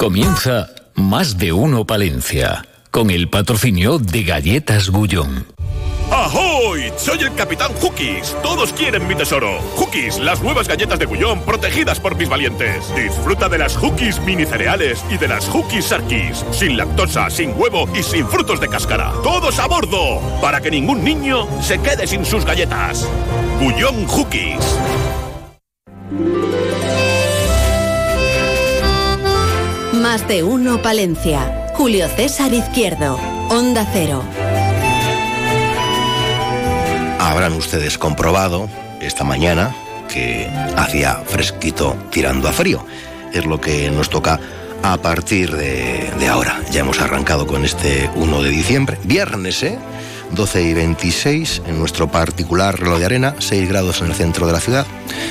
Comienza Más de Uno Palencia, con el patrocinio de Galletas Gullón. ¡Ahoy! Soy el Capitán Hookies. Todos quieren mi tesoro. Hookies, las nuevas galletas de Gullón protegidas por mis valientes. Disfruta de las Hookies mini cereales y de las Hookies Sarkis. Sin lactosa, sin huevo y sin frutos de cáscara. ¡Todos a bordo! Para que ningún niño se quede sin sus galletas. Gullón Hookies. Más de uno Palencia. Julio César Izquierdo. Onda Cero. Habrán ustedes comprobado esta mañana que hacía fresquito tirando a frío. Es lo que nos toca a partir de, ahora. Ya hemos arrancado con este 1 de diciembre. Viernes, ¿eh? 12 y 26 en nuestro particular reloj de arena, 6 grados en el centro de la ciudad.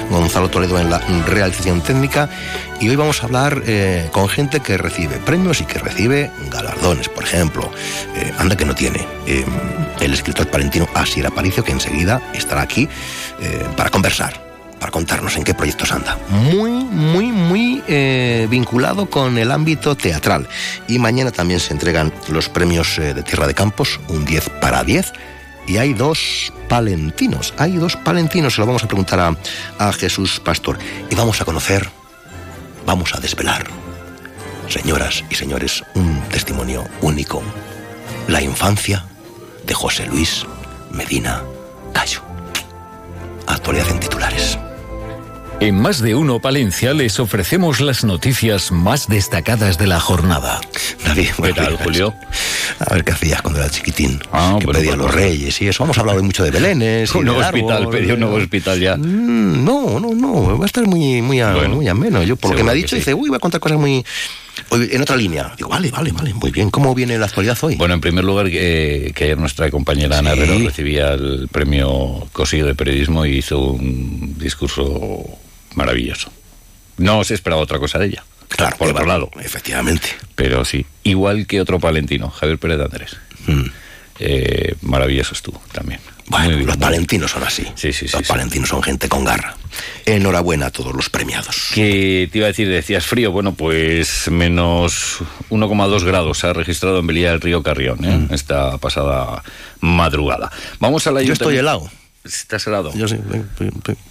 Gonzalo Toledo en la realización técnica. Y hoy vamos a hablar eh, con gente que recibe premios y que recibe galardones. Por ejemplo, eh, anda que no tiene eh, el escritor palentino Asier Aparicio, que enseguida estará aquí para conversar para contarnos en qué proyectos anda. Muy, muy, muy eh, vinculado con el ámbito teatral. Y mañana también se entregan los premios eh, de Tierra de Campos, un 10 para 10. Y hay dos palentinos, hay dos palentinos, se lo vamos a preguntar a, a Jesús Pastor. Y vamos a conocer, vamos a desvelar, señoras y señores, un testimonio único. La infancia de José Luis Medina Cayo. Actualidad en titulares. En Más de Uno Palencia les ofrecemos las noticias más destacadas de la jornada. David, ¿Qué tal. Julio? A ver qué hacías cuando era chiquitín. Ah, que bueno, pedía pues, los reyes y eso. Vamos a hablar mucho de Belénes. Un nuevo hospital, pedí un nuevo hospital ya. Mm, No, no, no. Va a estar muy, muy, a- Bueno, muy ameno. Yo, por lo que me ha que dicho, sí. dice, uy, va a contar cosas muy. En otra línea. Digo, vale, vale, vale. Muy bien. ¿Cómo viene la actualidad hoy? Bueno, en primer lugar, que, que ayer nuestra compañera Ana. Herrero recibía el premio Cosillo de Periodismo y hizo un discurso maravilloso. No se esperaba otra cosa de ella. claro, por otro va- lado. Efectivamente. Pero sí, igual que otro palentino, Javier Pérez de Andrés. Mm. Eh, maravilloso estuvo también. Bueno, bien, los palentinos son así. Sí, sí, sí, Los sí. palentinos son gente con garra. Enhorabuena a todos los premiados. ¿Qué te iba a decir? Decías frío. Bueno, pues menos 1,2 grados se ha registrado en Belía del Río Carrión ¿eh? esta pasada madrugada. Vamos a la. Yo estoy helado. ¿Estás helado? Yo sí,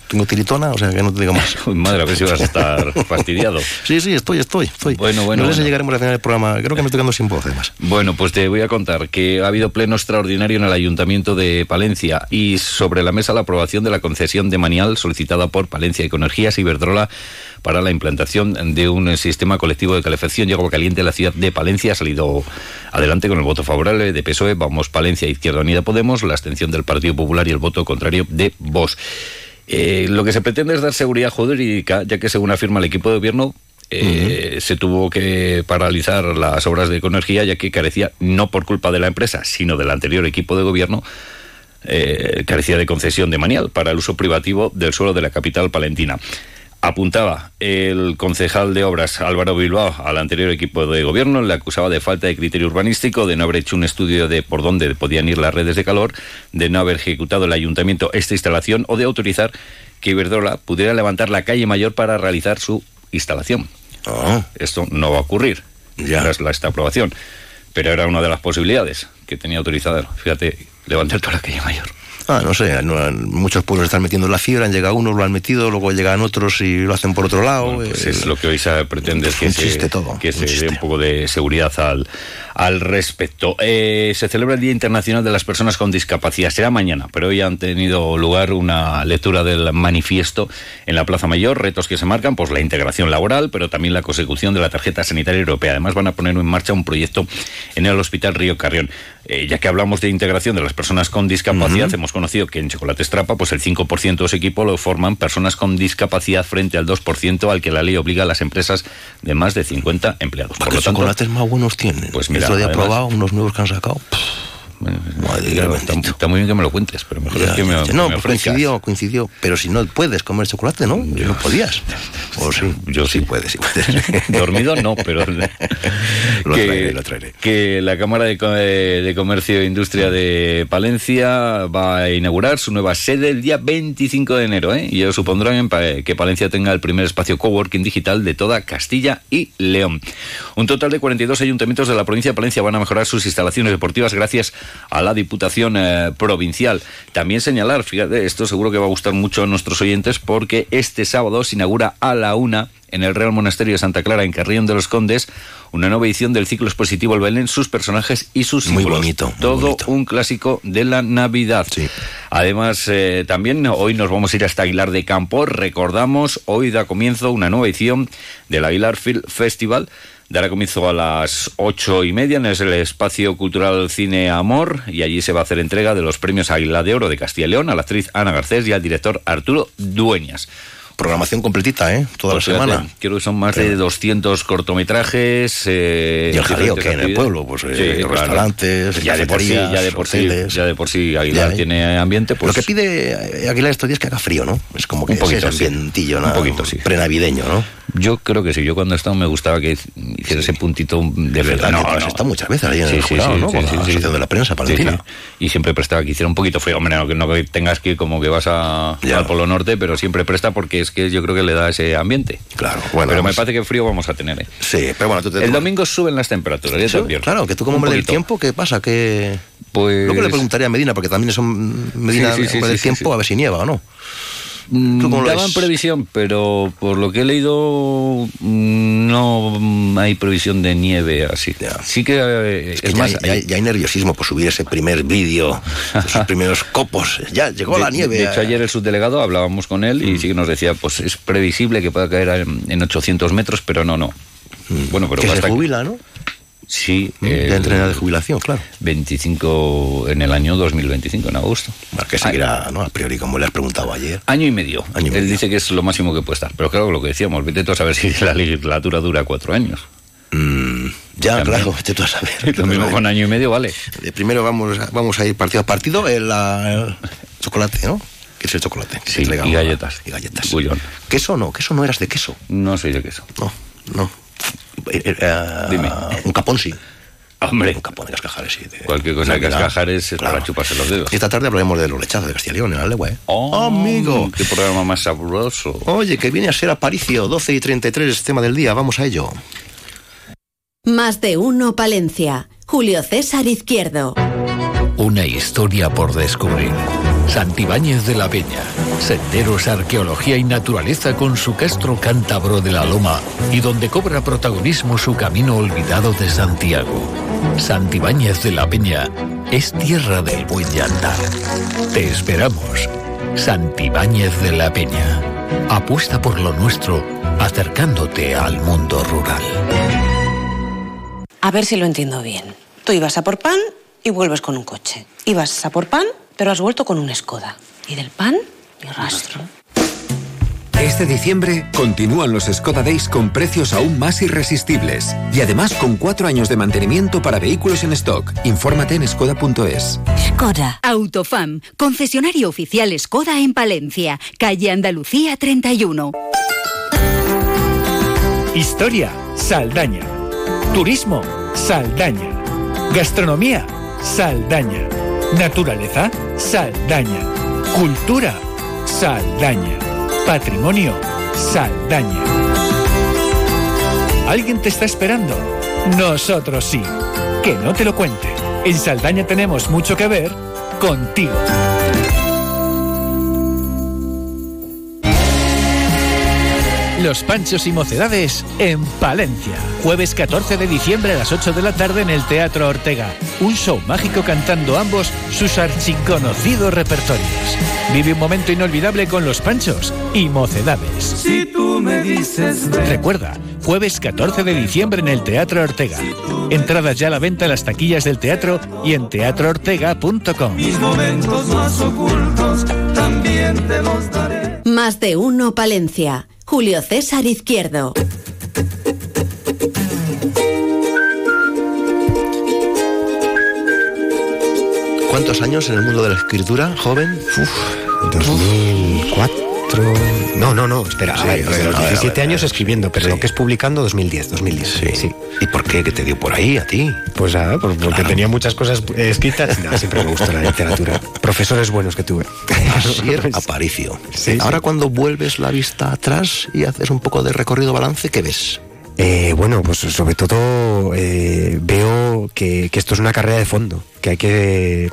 tengo- tiritona, o sea que no te digo más. Madre, a ver si vas a estar fastidiado. Sí, sí, estoy, estoy, estoy. Bueno, bueno, No sé si llegaremos a final del programa. Creo que me estoy quedando sin voz, además. Bueno, pues te voy a contar que ha habido pleno extraordinario en el Ayuntamiento de Palencia y sobre la mesa la aprobación de la concesión de Manial solicitada por Palencia Ecoenergías y Iberdrola para la implantación de un sistema colectivo de calefacción y agua caliente en la ciudad de Palencia. Ha salido adelante con el voto favorable de PSOE, Vamos Palencia, Izquierda Unida Podemos, la abstención del Partido Popular y el voto contrario de Vox. Eh, lo que se pretende es dar seguridad jurídica, ya que según afirma el equipo de gobierno, eh, se tuvo que paralizar las obras de Ecoenergía, ya que carecía, no por culpa de la empresa, sino del anterior equipo de gobierno, eh, carecía de concesión de manial para el uso privativo del suelo de la capital palentina. Apuntaba el concejal de obras Álvaro Bilbao al anterior equipo de gobierno, le acusaba de falta de criterio urbanístico, de no haber hecho un estudio de por dónde podían ir las redes de calor, de no haber ejecutado el ayuntamiento esta instalación o de autorizar que Iberdrola pudiera levantar la calle mayor para realizar su instalación. Ah, Esto no va a ocurrir Ya. tras la- esta aprobación, pero era una de las posibilidades que tenía autorizada. Fíjate, levantar toda la calle mayor. Ah, no sé, no, muchos pueblos están metiendo la fibra, han llegado unos, lo han metido, luego llegan otros y lo hacen por otro lado. Bueno, pues eh, es lo que hoy se pretende es que se, todo, que se dé un poco de seguridad al, al respecto. Eh, se celebra el Día Internacional de las Personas con Discapacidad. Será mañana, pero hoy han tenido lugar una lectura del manifiesto en la Plaza Mayor. Retos que se marcan, pues la integración laboral, pero también la consecución de la tarjeta sanitaria europea. Además van a poner en marcha un proyecto en el Hospital Río Carrión. Eh, ya que hablamos de integración de las personas con discapacidad, hemos conocido que en Chocolate Estrapa, pues el 5% de su equipo lo forman personas con discapacidad frente al 2% al que la ley obliga a las empresas de más de 50 empleados. ¿Para Por qué lo tanto, chocolates más buenos tienen? Pues mira, Esto de además- probado unos nuevos que han sacado. Está, muy bien que me lo cuentes, pero mejor es que me, No, pues coincidió, coincidió. Pero si no puedes comer chocolate, ¿no? Yo, no podías. O sí, yo sí. puedes, sí puedes. Dormido no, pero... lo, que, traeré, lo traeré. Que la Cámara de, de Comercio e Industria de Palencia va a inaugurar su nueva sede el día 25 de enero, ¿eh? Y ello supondrá que Palencia tenga el primer espacio coworking digital de toda Castilla y León. Un total de 42 ayuntamientos de la provincia de Palencia van a mejorar sus instalaciones deportivas gracias a la Diputación eh, Provincial. También señalar, fíjate, esto seguro que va a gustar mucho a nuestros oyentes porque este sábado se inaugura a la una en el Real Monasterio de Santa Clara, en Carrión de los Condes, una nueva edición del ciclo expositivo El Belén, sus personajes y sus símbolos. Muy bonito. Todo un clásico de la Navidad. Además, eh, también hoy nos vamos a ir hasta Aguilar de Campo. Recordamos, hoy da comienzo una nueva edición del Aguilar Film Festival. Dará comienzo a las ocho y media en el espacio cultural Cine Amor y allí se va a hacer entrega de los premios Águila de Oro de Castilla y León a la actriz Ana Garcés y al director Arturo Dueñas programación completita, ¿eh? Toda la pues semana. Creo que son más de 200 cortometrajes. Eh, y el jaleo que en el pueblo, pues eh, restaurantes, ya de por sí, ya de por sí, ya de por sí Aguilar tiene ambiente. Pues... Lo que pide Aguilar estos días es que haga frío, ¿no? Es como que un poquito, ese ambientillo, ¿no? Un poquito, sí. Prenavideño, ¿no? Yo creo que sí. Yo cuando he estado me gustaba que hiciera ese puntito de verdad. No, no, está muchas veces ahí en el jurado, ¿no? Con la asociación de la prensa palentina. Y siempre prestaba que hiciera un poquito frío. Hombre, no que no tengas que ir como que vas a, al Polo Norte, pero siempre presta porque es que yo creo que le da ese ambiente. Claro, bueno. Pero me parece que frío vamos a tener. ¿eh? Sí, pero bueno, tú te... El domingo suben las temperaturas, ya te Claro, que tú como hombre del tiempo, ¿qué pasa? Que... Pues... Luego le preguntaría a Medina, porque también son Medina sí, del tiempo, a ver si nieva o no. Mm, daban previsión, pero por lo que he leído mm, no hay previsión de nieve así. Sí que, eh, es, más, ya hay, nerviosismo por subir ese primer vídeo, esos primeros copos. Ya llegó la nieve. De hecho, ayer el subdelegado hablábamos con él y mm. sí que nos decía, pues es previsible que pueda caer en, 800 metros, pero no, no. Bueno, pero que se jubila, ¿no? Sí. de entrenar de jubilación, claro. 25 en el año 2025, en agosto. que seguirá, ¿no? A priori, como le has preguntado ayer. Año y medio. Él dice que es lo máximo que puede estar. Pero claro, lo que decíamos, vete tú a saber si la legislatura dura cuatro años. Mm, ya, claro, vete tú a saber. Lo mismo con año y medio, vale. Primero vamos, vamos a ir partido a partido. El, chocolate, ¿no? ¿Qué es el chocolate? Sí, y galletas. Y galletas. ¿Queso no? ¿Queso no eras de queso? No soy de queso. No, no. Eh, eh, Dime. Un capón sí. Hombre. Un capón de cascajares, sí. Cualquier cosa de cascajares es para chuparse los dedos. Y esta tarde hablaremos de los lechazos de Castilla y León en la legua, ¿eh? Oh, amigo. Qué programa más sabroso. Oye, que viene a ser Aparicio, 12 y 33, tema del día. Vamos a ello. Más de uno, Palencia. Julio César Izquierdo. Una historia por descubrir. Santibáñez de la Peña. Senderos, arqueología y naturaleza con su castro cántabro de la Loma y donde cobra protagonismo su camino olvidado de Santiago. Santibáñez de la Peña es tierra del buen andar. Te esperamos. Santibáñez de la Peña. Apuesta por lo nuestro, acercándote al mundo rural. A ver si lo entiendo bien. Tú ibas a por pan y vuelves con un coche. Ibas a por pan, pero has vuelto con un Skoda. ¿Y del pan? Ni rastro. Este diciembre continúan los Skoda Days con precios aún más irresistibles y además con cuatro años de mantenimiento para vehículos en stock. Infórmate en skoda.es. Skoda. Autofam, concesionario oficial Skoda en Palencia, calle Andalucía 31. Historia, Saldaña. Turismo, Saldaña. Gastronomía, Saldaña. Naturaleza, Saldaña. Cultura, Saldaña. Patrimonio, Saldaña. ¿Alguien te está esperando? Nosotros sí. Que no te lo cuente. En Saldaña tenemos mucho que ver contigo. Los Panchos y Mocedades en Palencia. Jueves 14 de diciembre a las 8 de la tarde en el Teatro Ortega. Un show mágico cantando ambos sus archiconocidos repertorios. Vive un momento inolvidable con Los Panchos y Mocedades. Si tú me dices. Recuerda, jueves 14 de diciembre en el Teatro Ortega. Entradas ya a la venta en las taquillas del teatro y en teatroortega.com. Mis momentos más ocultos también te los daré. Más de uno, Palencia. Julio César Izquierdo. ¿Cuántos años en el mundo de la escritura, joven? Uf, 2004. No, no, no, espera. Sí, a ver, a ver, los a ver, 17 a ver, años escribiendo, pero Sí. lo que es publicando 2010, 2010. Sí. sí. ¿Y por qué? ¿Qué te dio por ahí a ti? Pues porque tenía muchas cosas escritas. No, siempre me gustó la literatura. Profesores buenos que tuve. Asier Aparicio. Ahora cuando vuelves la vista atrás y haces un poco de recorrido balance, ¿qué ves? Eh, bueno, pues sobre todo eh, veo que, que esto es una carrera de fondo, que hay que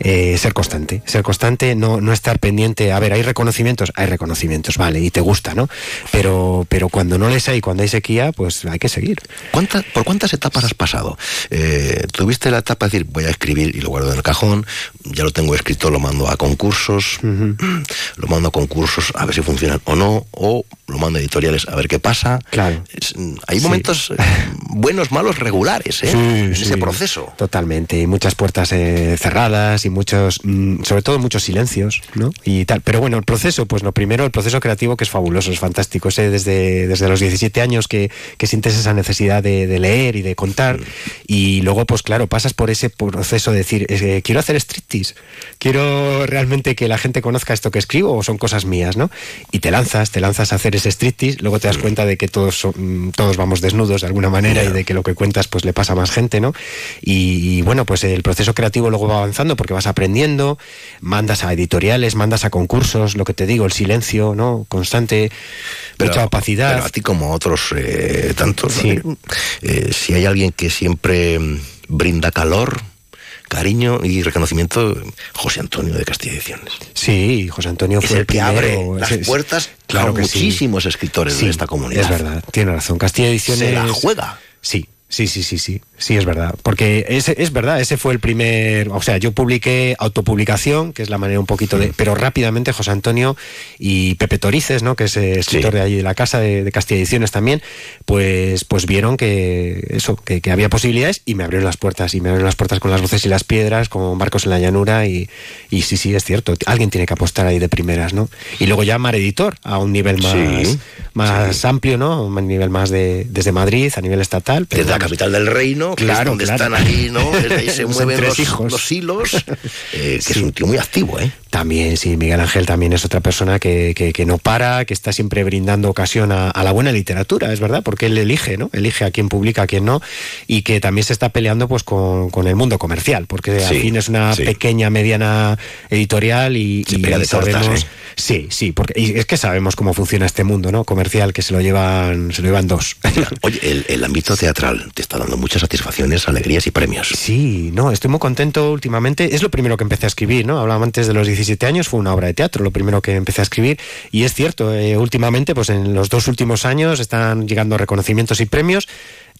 eh, ser constante, ser constante, no, no estar pendiente. A ver, hay reconocimientos, hay reconocimientos, vale, y te gusta, ¿no? Pero, pero cuando no les hay, cuando hay sequía, pues hay que seguir. ¿Cuánta- ¿Por cuántas etapas has pasado? Eh, ¿Tuviste la etapa de decir, voy a escribir y lo guardo en el cajón, ya lo tengo escrito, lo mando a concursos, lo mando a concursos a ver si funcionan o no, o lo mando a editoriales a ver qué pasa? Claro. Es- hay momentos eh, buenos, malos, regulares, ¿eh? Sí, en sí. ese proceso. Totalmente, y muchas puertas eh, y muchos, mm, sobre todo muchos silencios, ¿no? Y tal. Pero bueno, el proceso, pues lo primero, el proceso creativo que es fabuloso, es fantástico. Ese desde, desde los 17 años que, que sientes esa necesidad de, de leer y de contar. Y luego, pues claro, pasas por ese proceso de decir, eh, quiero hacer striptease, quiero realmente que la gente conozca esto que escribo o son cosas mías, ¿no? Y te lanzas, te lanzas a hacer ese striptease, luego te das cuenta de que todos, son- mm, todos vamos desnudos de alguna manera y de que lo que cuentas pues le pasa a más gente, ¿no? Y, y, bueno, pues el proceso creativo luego va avanzando porque vas aprendiendo, mandas a editoriales, mandas a concursos, lo que te digo, el silencio, ¿no? Constante, mucha opacidad. pero a ti como a otros eh, tantos, ¿no? Sí. Eh, si hay alguien que siempre mm, brinda calor, cariño y reconocimiento, José Antonio de Castilla Ediciones. Sí, José Antonio Es fue el que primero, abre las puertas claro a que sí. muchísimos escritores Sí, de esta comunidad. Es verdad, tiene razón. Castilla Ediciones. Se la juega. Sí, sí, sí, sí, sí. Sí, es verdad. Porque ese, es verdad, ese fue el primer. O sea, yo publiqué autopublicación, que es la manera un poquito Mm. de. Pero rápidamente José Antonio y Pepe Torices, ¿no? Que es escritor Sí. de allí de la casa de, de Castilla Ediciones también, pues, pues vieron que eso, que, que había posibilidades y me abrieron las puertas. Y me abrieron las puertas con las voces y las piedras, con Barcos en la Llanura. Y, y sí, sí, es cierto. Alguien tiene que apostar ahí de primeras, ¿no? Y luego ya Mar Editor, a un nivel más, Sí, más amplio, ¿no? Un nivel más de, desde Madrid, a nivel estatal. pero la capital del reino, que es Claro, donde claro. están ahí, ¿no? Desde ahí se mueven los, los hilos. eh, que Sí. es un tío muy activo, ¿eh? También, sí, Miguel Ángel también es otra persona que, que- que no para, que está siempre brindando ocasión a, a la buena literatura, es verdad, porque él elige, ¿no? Elige a quién publica, a quién no, y que también se está peleando pues con, con el mundo comercial, porque al fin es una sí. pequeña, mediana editorial y, Se y pega de tortas, sabemos... ¿eh? Sí, sí, porque y es que sabemos cómo funciona este mundo, ¿no? Comercial, que se lo llevan, se lo llevan dos. Oye, el, el ámbito teatral te está dando muchas satisfacciones, alegrías y premios. Sí, no, estoy muy contento últimamente. Es lo primero que empecé a escribir, ¿no? Hablaba antes de los 17 años, fue una obra de teatro, lo primero que empecé a escribir. Y es cierto, eh, últimamente, pues en los dos últimos años están llegando reconocimientos y premios.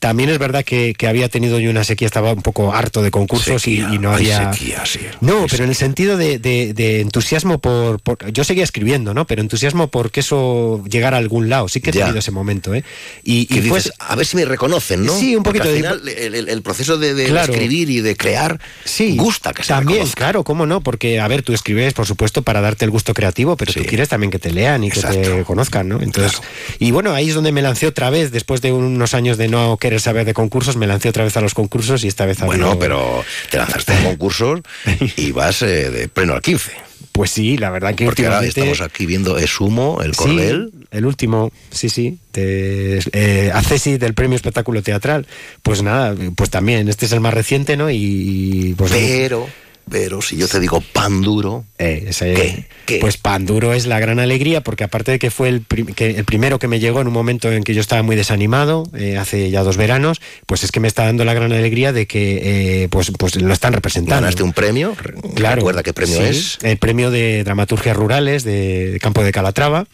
También es verdad que, que había tenido yo una sequía, estaba un poco harto de concursos y- Sequía, y, no había. sequía, sí. No, pero en el sentido de, de- de entusiasmo por, por- Yo seguía escribiendo, ¿no? Pero entusiasmo por que eso llegara a algún lado. Sí que he Ya. tenido ese momento, ¿eh? Y, y dices, a ver si me reconocen, ¿no? Sí, un Porque poquito al de- final, el, el- el proceso de, de Claro. escribir y de crear Sí, gusta que se también, reconozca. claro, cómo no, porque a ver, tú escribes, por supuesto, para darte el gusto creativo, pero Sí. tú quieres también que te lean y que te conozcan, ¿no? Entonces, Claro. y bueno, ahí es donde me lancé otra vez, después de unos años de no querer saber de concursos, me lancé otra vez a los concursos y esta vez a Bueno, pero te lanzaste en concursos y vas eh, de pleno al 15. Pues sí, la verdad que Porque ahora últimamente... estamos aquí viendo Esumo, el Sí, Cordel. el último, sí, sí, de, eh, Accesi del premio espectáculo teatral. Pues nada, pues también, este es el más reciente, ¿no? Y, y, pues Pero, pero si yo te digo pan duro, Eh, ese- ¿Qué? ¿Qué? Pues pan duro es la gran alegría, porque aparte de que fue el, prim- que el primero que me llegó en un momento en que yo estaba muy desanimado, eh, hace ya dos veranos, pues es que me está dando la gran alegría de que eh, pues, pues lo están representando. ganaste un premio. Claro. ¿Recuerda qué premio sí, es? El premio de dramaturgias rurales de Campo de Calatrava.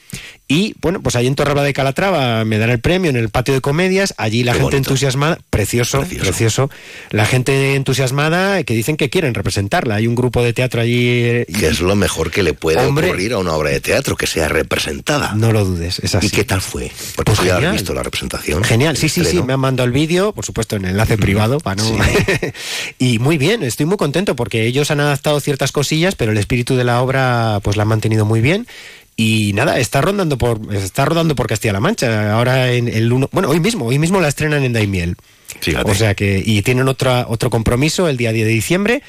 Y bueno, pues ahí en Torralba de Calatrava me dan el premio en el patio de comedias. Allí la Qué gente bonito. entusiasmada, precioso, Precioso. precioso, La gente entusiasmada que dicen que quieren representarla. Hay un grupo de teatro allí. eh, y- Que es lo mejor que le puede Hombre. ocurrir a una obra de teatro, que sea representada. No lo dudes, es así. ¿Y qué tal fue? Porque Pues ya has visto la representación. Genial, sí, sí, sí, me han mandado el vídeo, por supuesto en enlace privado, para no... y muy bien, estoy muy contento porque ellos han adaptado ciertas cosillas, pero el espíritu de la obra pues la han mantenido muy bien. Y nada, está rondando por está rodando por Castilla-La Mancha. Ahora en el uno, bueno, hoy mismo, hoy mismo la estrenan en Daimiel. Fíjate. O sea que y tienen otra otro compromiso el día 10 de diciembre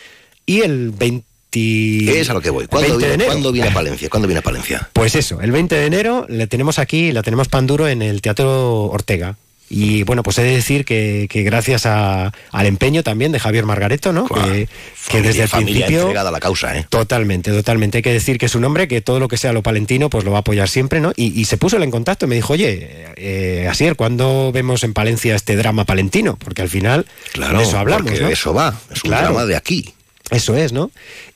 y el 20 20... Es a lo que voy. ¿Cuándo, 20 de viene, enero. ¿cuándo viene a Palencia? ¿Cuándo viene a Palencia? Pues eso, el 20 de enero le tenemos aquí, la tenemos pan duro en el Teatro Ortega. Y bueno, pues he de decir que, que gracias a- al empeño también de Javier Margareto, ¿no? Que, que desde el familia principio... a la causa, ¿eh? Totalmente, totalmente. Hay que decir que es un hombre que todo lo que sea lo palentino, pues lo va a apoyar siempre, ¿no? Y, y se puso en contacto y me dijo, oye, eh, Asier, ¿cuándo vemos en Palencia este drama palentino? Porque al final Claro, de eso hablamos, eso va. Es un Claro. drama de aquí. Eso es, ¿no?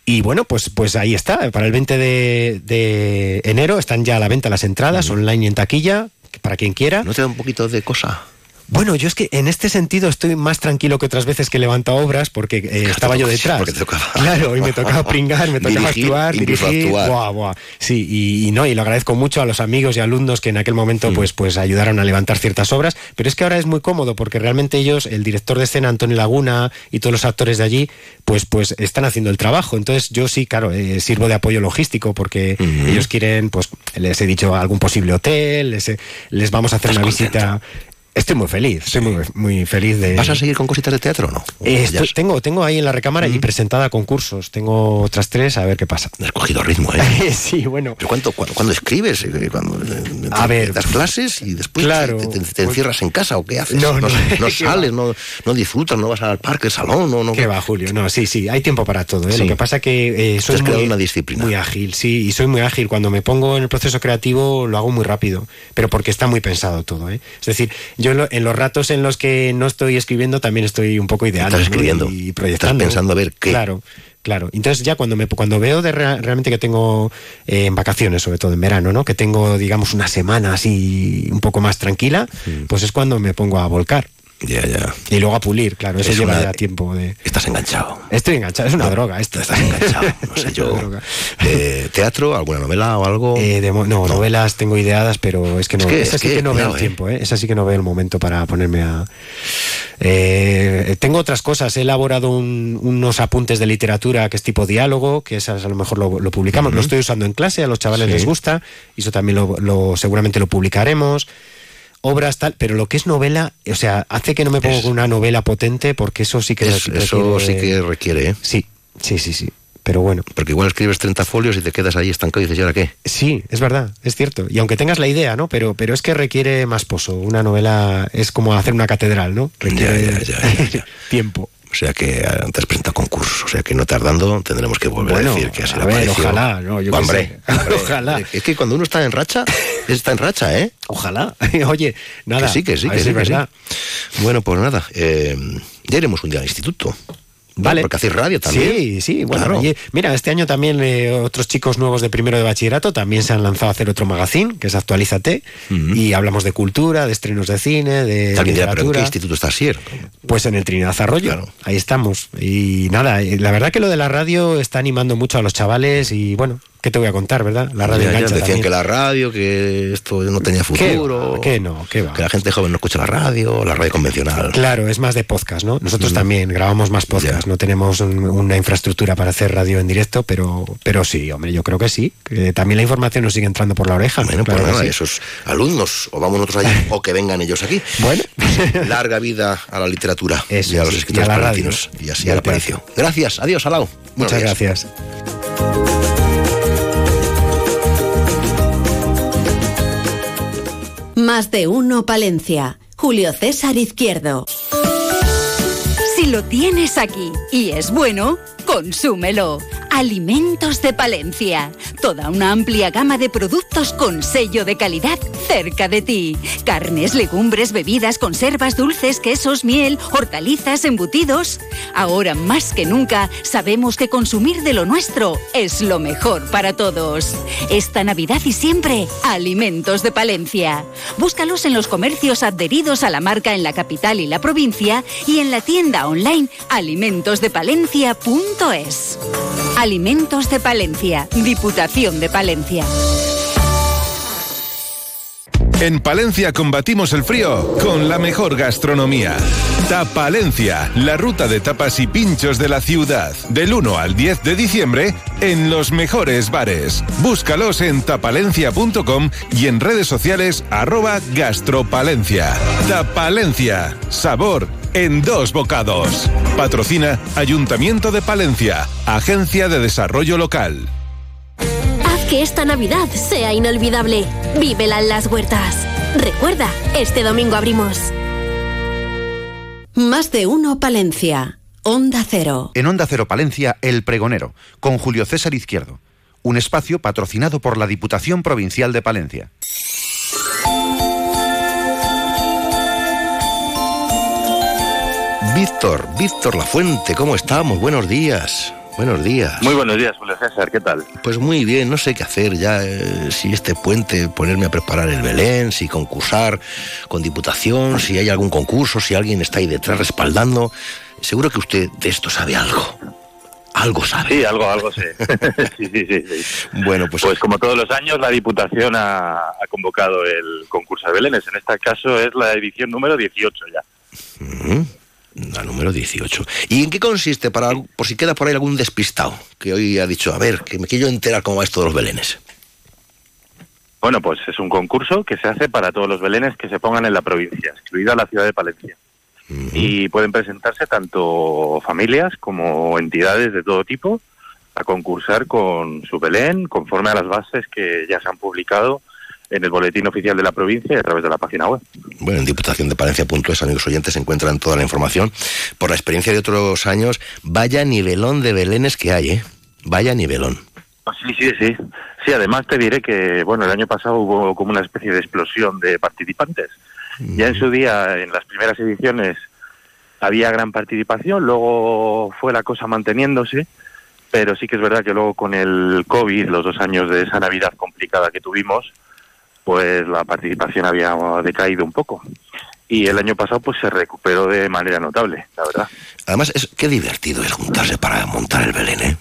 Y bueno, pues, pues ahí está. Para el 20 de, de enero están ya a la venta las entradas, online y en taquilla, para quien quiera. ¿No te da un poquito de cosa? Bueno, yo es que en este sentido estoy más tranquilo que otras veces que he levantado obras porque eh, estaba yo detrás. tocaba. Claro, y me tocaba pringar, me tocaba Dirigir, actuar, dirigir. actuar. Buah, buah. Sí, y, y no, y lo agradezco mucho a los amigos y alumnos que en aquel Mm. momento pues, pues ayudaron a levantar ciertas obras. Pero es que ahora es muy cómodo porque realmente ellos, el director de escena Antonio Laguna y todos los actores de allí, pues, pues están haciendo el trabajo. Entonces yo sí, claro, eh, sirvo de apoyo logístico porque ellos quieren, pues les he dicho algún posible hotel, les, he- les vamos a hacer una visita. Estoy muy feliz, estoy muy, muy feliz de... ¿Vas a seguir con cositas de teatro o no? Eh, estoy- tengo, tengo ahí en la recámara y presentada a concursos. Tengo otras tres, a ver qué pasa. Has cogido ritmo, ¿eh? sí, bueno. ¿Pero cuánto, cuándo, cuándo escribes? Eh, ¿Cuándo, eh, A ver. ¿Das clases y después Claro. te, te- te encierras en casa o qué haces? No, no, no ¿qué sales, no, no disfrutas, no vas al parque, al salón, no, no. ¿Qué va, Julio? No, sí, sí, hay tiempo para todo. ¿eh? Sí. Lo que pasa que eh, soy muy, una disciplina. muy ágil, sí, y soy muy ágil. Cuando me pongo en el proceso creativo lo hago muy rápido, pero porque está muy pensado todo. ¿eh? Es decir, yo en lo- en los ratos en los que no estoy escribiendo también estoy un poco ideando Estás ¿no? escribiendo. y proyectando. Estás pensando a ver qué. Claro. Claro, entonces ya cuando me cuando veo de rea- realmente que tengo eh, en vacaciones, sobre todo en verano, ¿no? Que tengo, digamos, una semana así un poco más tranquila, pues es cuando me pongo a volcar. Ya, ya. Y luego a pulir, claro, eso Es lleva una- ya tiempo de. Estás enganchado. Estoy enganchado, es una droga esto. Estás enganchado, no sé yo. Eh, ¿Teatro, alguna novela o algo? Eh, de mo- no, novelas tengo ideadas, pero es que no, Es que- esa es sí que, que no veo el eh. tiempo, ¿eh? Esa sí que no veo el momento para ponerme a. Eh, tengo otras cosas, he elaborado un- unos apuntes de literatura que es tipo diálogo, que esas a lo mejor lo, lo publicamos, lo estoy usando en clase, a los chavales Sí. les gusta, y eso también lo, lo- seguramente lo publicaremos. Obras tal, pero lo que es novela, o sea, hace que no me pongo con una novela potente porque eso sí que Es- requiere- eso sí que requiere, ¿eh? Sí, sí, sí, sí. Pero bueno. Porque igual escribes 30 folios y te quedas ahí estancado y dices, ¿y ahora qué? Sí, es verdad, es cierto. Y aunque tengas la idea, ¿no? Pero, pero es que requiere más pozo. Una novela es como hacer una catedral, ¿no? Requiere Ya, ya, ya, ya. tiempo. O sea que te has presentado a concursos, o sea que no tardando tendremos que volver Bueno, a decir que así a ver, ojalá, no, yo qué hombre, sé. hombre, Ojalá. Es que cuando uno está en racha, está en racha, ¿eh? Ojalá. Oye, nada. Que sí, que sí, que sí, que sí. Bueno, pues nada, eh, ya iremos un día al instituto. Vale. Porque hacéis radio también. Sí, sí, bueno, Claro. oye, mira, este año también eh, otros chicos nuevos de primero de bachillerato también se han lanzado a hacer otro magazine, que es Actualízate, y hablamos de cultura, de estrenos de cine, de Alguien dirá, ¿pero en qué literatura. instituto está Sier? Pues en el Trinidad Arroyo, ahí estamos. Y nada, eh, la verdad que lo de la radio está animando mucho a los chavales y bueno, ¿qué te voy a contar, verdad? La radio Ya, ya, engancha decían también. que la radio, que esto no tenía ¿Qué futuro. ¿Qué no? ¿Qué va? Que la gente joven no escucha la radio, la radio convencional. Claro, es más de podcast, ¿no? Nosotros Mm. también grabamos más podcast, no tenemos un- una infraestructura para hacer radio en directo, pero, pero sí, hombre, yo creo que sí. también la información nos sigue entrando por la oreja. Bueno, claro pues que nada, sí. esos alumnos, o vamos nosotros allí, o que vengan ellos aquí. Bueno. Larga vida a la literatura Eso y a los escritores y a la radio. Y así al. Gracias, adiós, Alau. Muchas gracias. Más de uno Palencia. Julio César Izquierdo. Si lo tienes aquí y es bueno, consúmelo. Alimentos de Palencia. Toda una amplia gama de productos con sello de calidad cerca de ti. Carnes, legumbres, bebidas, conservas, dulces, quesos, miel, hortalizas, embutidos. Ahora más que nunca sabemos que consumir de lo nuestro es lo mejor para todos. Esta Navidad y siempre, Alimentos de Palencia. Búscalos en los comercios adheridos a la marca en la capital y la provincia y en la tienda online alimentosdepalencia.es. Alimentos de Palencia, Diputación de Palencia. En Palencia combatimos el frío con la mejor gastronomía. Tapalencia, la ruta de tapas y pinchos de la ciudad. Del 1 al 10 de diciembre en los mejores bares. Búscalos en tapalencia.com y en redes sociales arroba gastropalencia. Tapalencia, sabor en dos bocados. Patrocina Ayuntamiento de Palencia, Agencia de Desarrollo Local que esta Navidad sea inolvidable. Vívela en las huertas. Recuerda, este domingo abrimos. Más de uno Palencia. Onda Cero. En Onda Cero Palencia, El Pregonero, con Julio César Izquierdo. Un espacio patrocinado por la Diputación Provincial de Palencia. Víctor, Víctor La Fuente, ¿cómo estamos? Buenos días. Buenos días. Muy buenos días, Julio César, ¿qué tal? Pues muy bien, no sé qué hacer ya, eh, si este puente, ponerme a preparar el Belén, si concursar con Diputación, si hay algún concurso, si alguien está ahí detrás respaldando. Seguro que usted de esto sabe algo. Algo sabe. Sí, algo, algo sé. sí, sí, sí, Bueno, pues... Pues como todos los años, la Diputación ha, convocado el concurso de Belénes. En este caso es la edición número 18 ya. La número 18. ¿Y en qué consiste, para, por si queda por ahí algún despistado, que hoy ha dicho, a ver, que me quiero enterar cómo va esto de los belenes? Bueno, pues es un concurso que se hace para todos los belenes que se pongan en la provincia, excluida la ciudad de Palencia. Y pueden presentarse tanto familias como entidades de todo tipo a concursar con su belén conforme a las bases que ya se han publicado en el boletín oficial de la provincia y a través de la página web. Bueno, en Diputación de Palencia.es, amigos oyentes, se encuentran toda la información. Por la experiencia de otros años, vaya nivelón de belenes que hay, ¿eh? Vaya nivelón. Sí, sí, sí. Sí, además te diré que, bueno, el año pasado hubo como una especie de explosión de participantes. Ya en su día, en las primeras ediciones, había gran participación, luego fue la cosa manteniéndose, pero sí que es verdad que luego con el COVID, los dos años de esa Navidad complicada que tuvimos, pues la participación había decaído un poco. Y el año pasado pues se recuperó de manera notable, la verdad. Además, es qué divertido es juntarse para montar el Belén, ¿eh?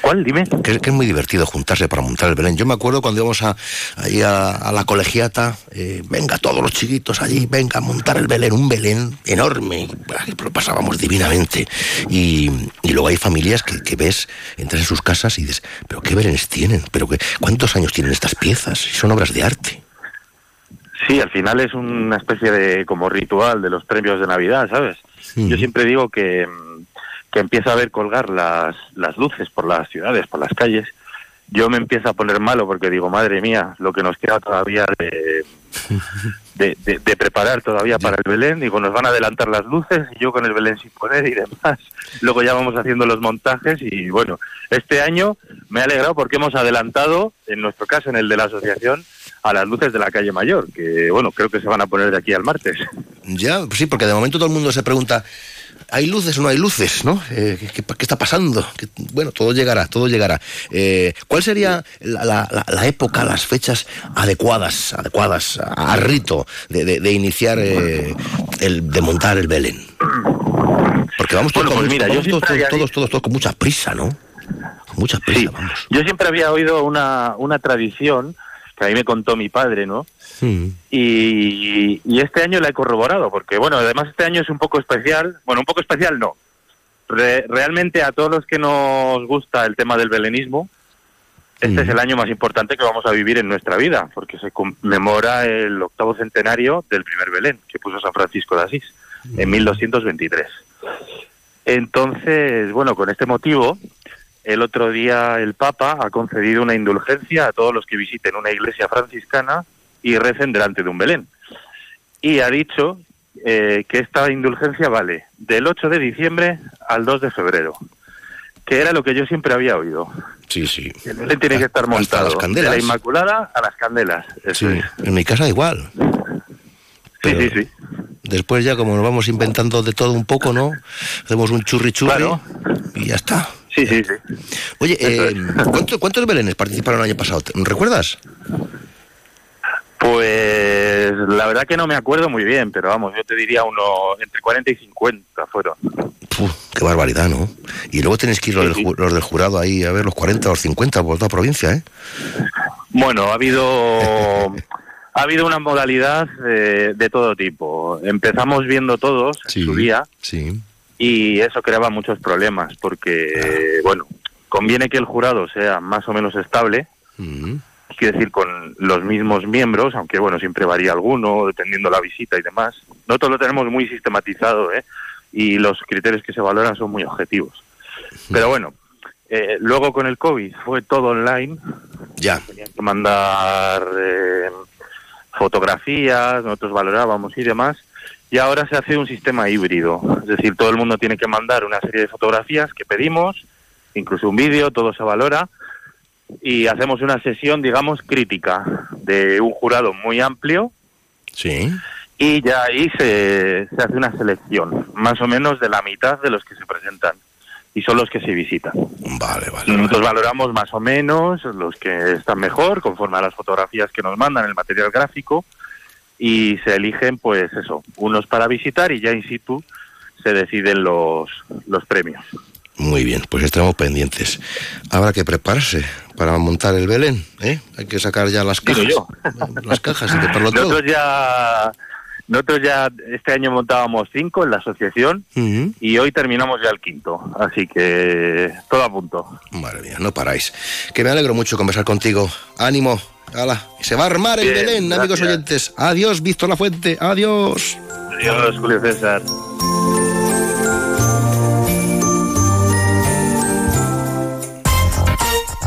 ¿Cuál? Dime. Que, es muy divertido juntarse para montar el Belén. Yo me acuerdo cuando íbamos a, allí a, la colegiata, eh, venga todos los chiquitos allí, venga a montar el Belén, un Belén enorme, lo pasábamos divinamente. Y, luego hay familias que, ves, entras en sus casas y dices, pero qué Belenes tienen, pero qué, cuántos años tienen estas piezas, son obras de arte. Sí, al final es una especie de como ritual de los premios de Navidad, ¿sabes? Yo siempre digo que que empieza a ver colgar las, las luces por las ciudades, por las calles, yo me empiezo a poner malo porque digo, madre mía, lo que nos queda todavía de, de, preparar todavía para el Belén, digo, nos van a adelantar las luces y yo con el Belén sin poner y demás. Luego ya vamos haciendo los montajes y bueno, este año me ha alegrado porque hemos adelantado, en nuestro caso, en el de la asociación, a las luces de la calle Mayor, que bueno, creo que se van a poner de aquí al martes. Ya, sí, porque de momento todo el mundo se pregunta, ¿Hay luces o no hay luces? ¿no? Eh, ¿qué, está pasando? bueno, todo llegará, todo llegará. Eh, ¿Cuál sería la, época, las fechas adecuadas, adecuadas a, rito de, iniciar, eh, el, de montar el Belén? Porque vamos todos, pues mira, yo todos, todos, todos, todos, con mucha prisa, ¿no? Con mucha prisa, vamos. Yo siempre había oído una, una tradición que a mí me contó mi padre, ¿no? Y, este año la he corroborado, porque bueno, además este año es un poco especial, bueno, un poco especial no. realmente a todos los que nos gusta el tema del belenismo, este es el año más importante que vamos a vivir en nuestra vida, porque se conmemora el octavo centenario del primer Belén que puso San Francisco de Asís en 1223. Entonces, bueno, con este motivo, el otro día el Papa ha concedido una indulgencia a todos los que visiten una iglesia franciscana y recen delante de un Belén. Y ha dicho eh, que esta indulgencia vale del 8 de diciembre al 2 de febrero, que era lo que yo siempre había oído. Sí, sí. El Belén tiene que estar montado de la Inmaculada a las candelas. sí, en mi casa igual. sí, sí, sí. Después ya como nos vamos inventando de todo un poco, ¿no? Hacemos un churri churri y ya está. Sí, sí, sí. Oye, eh, ¿cuántos, ¿cuántos Belenes participaron el año pasado? ¿Recuerdas? Pues la verdad que no me acuerdo muy bien, pero vamos, yo te diría uno entre 40 y 50 fueron. qué barbaridad, ¿no? Y luego tenéis que ir los, del, jurado ahí a ver los 40 o los 50 por toda provincia, ¿eh? Bueno, ha habido Ha habido una modalidad de, de todo tipo. Empezamos viendo todos en su día Sí. y eso creaba muchos problemas porque, bueno, conviene que el jurado sea más o menos estable, quiero decir, con los mismos miembros, aunque, bueno, siempre varía alguno, dependiendo la visita y demás. Nosotros lo tenemos muy sistematizado, ¿eh? Y los criterios que se valoran son muy objetivos. Pero bueno, eh, luego con el COVID fue todo online. Ya. Tenían que mandar eh, fotografías, nosotros valorábamos y demás. Y ahora se hace un sistema híbrido. Es decir, todo el mundo tiene que mandar una serie de fotografías que pedimos, incluso un vídeo, todo se valora. Y hacemos una sesión, digamos, crítica de un jurado muy amplio. Sí. Y ya ahí se, se hace una selección, más o menos de la mitad de los que se presentan. Y son los que se visitan. Vale, vale. Nosotros valoramos más o menos los que están mejor, conforme a las fotografías que nos mandan, el material gráfico, y se eligen, pues eso, unos para visitar y ya in situ se deciden los, los premios. Muy bien, pues estamos pendientes. Habrá que prepararse para montar el Belén, ¿eh? Hay que sacar ya las cajas. Digo Las cajas, hay que prepararlo todo. Nosotros ya, nosotros ya este año montábamos cinco en la asociación y hoy terminamos ya el quinto, así que todo a punto. Madre mía, no paráis. Que me alegro mucho conversar contigo. Ánimo. Hala. Se va a armar el Bien, Belén, amigos oyentes. Adiós, Víctor La Fuente. Adiós. Adiós, Julio César.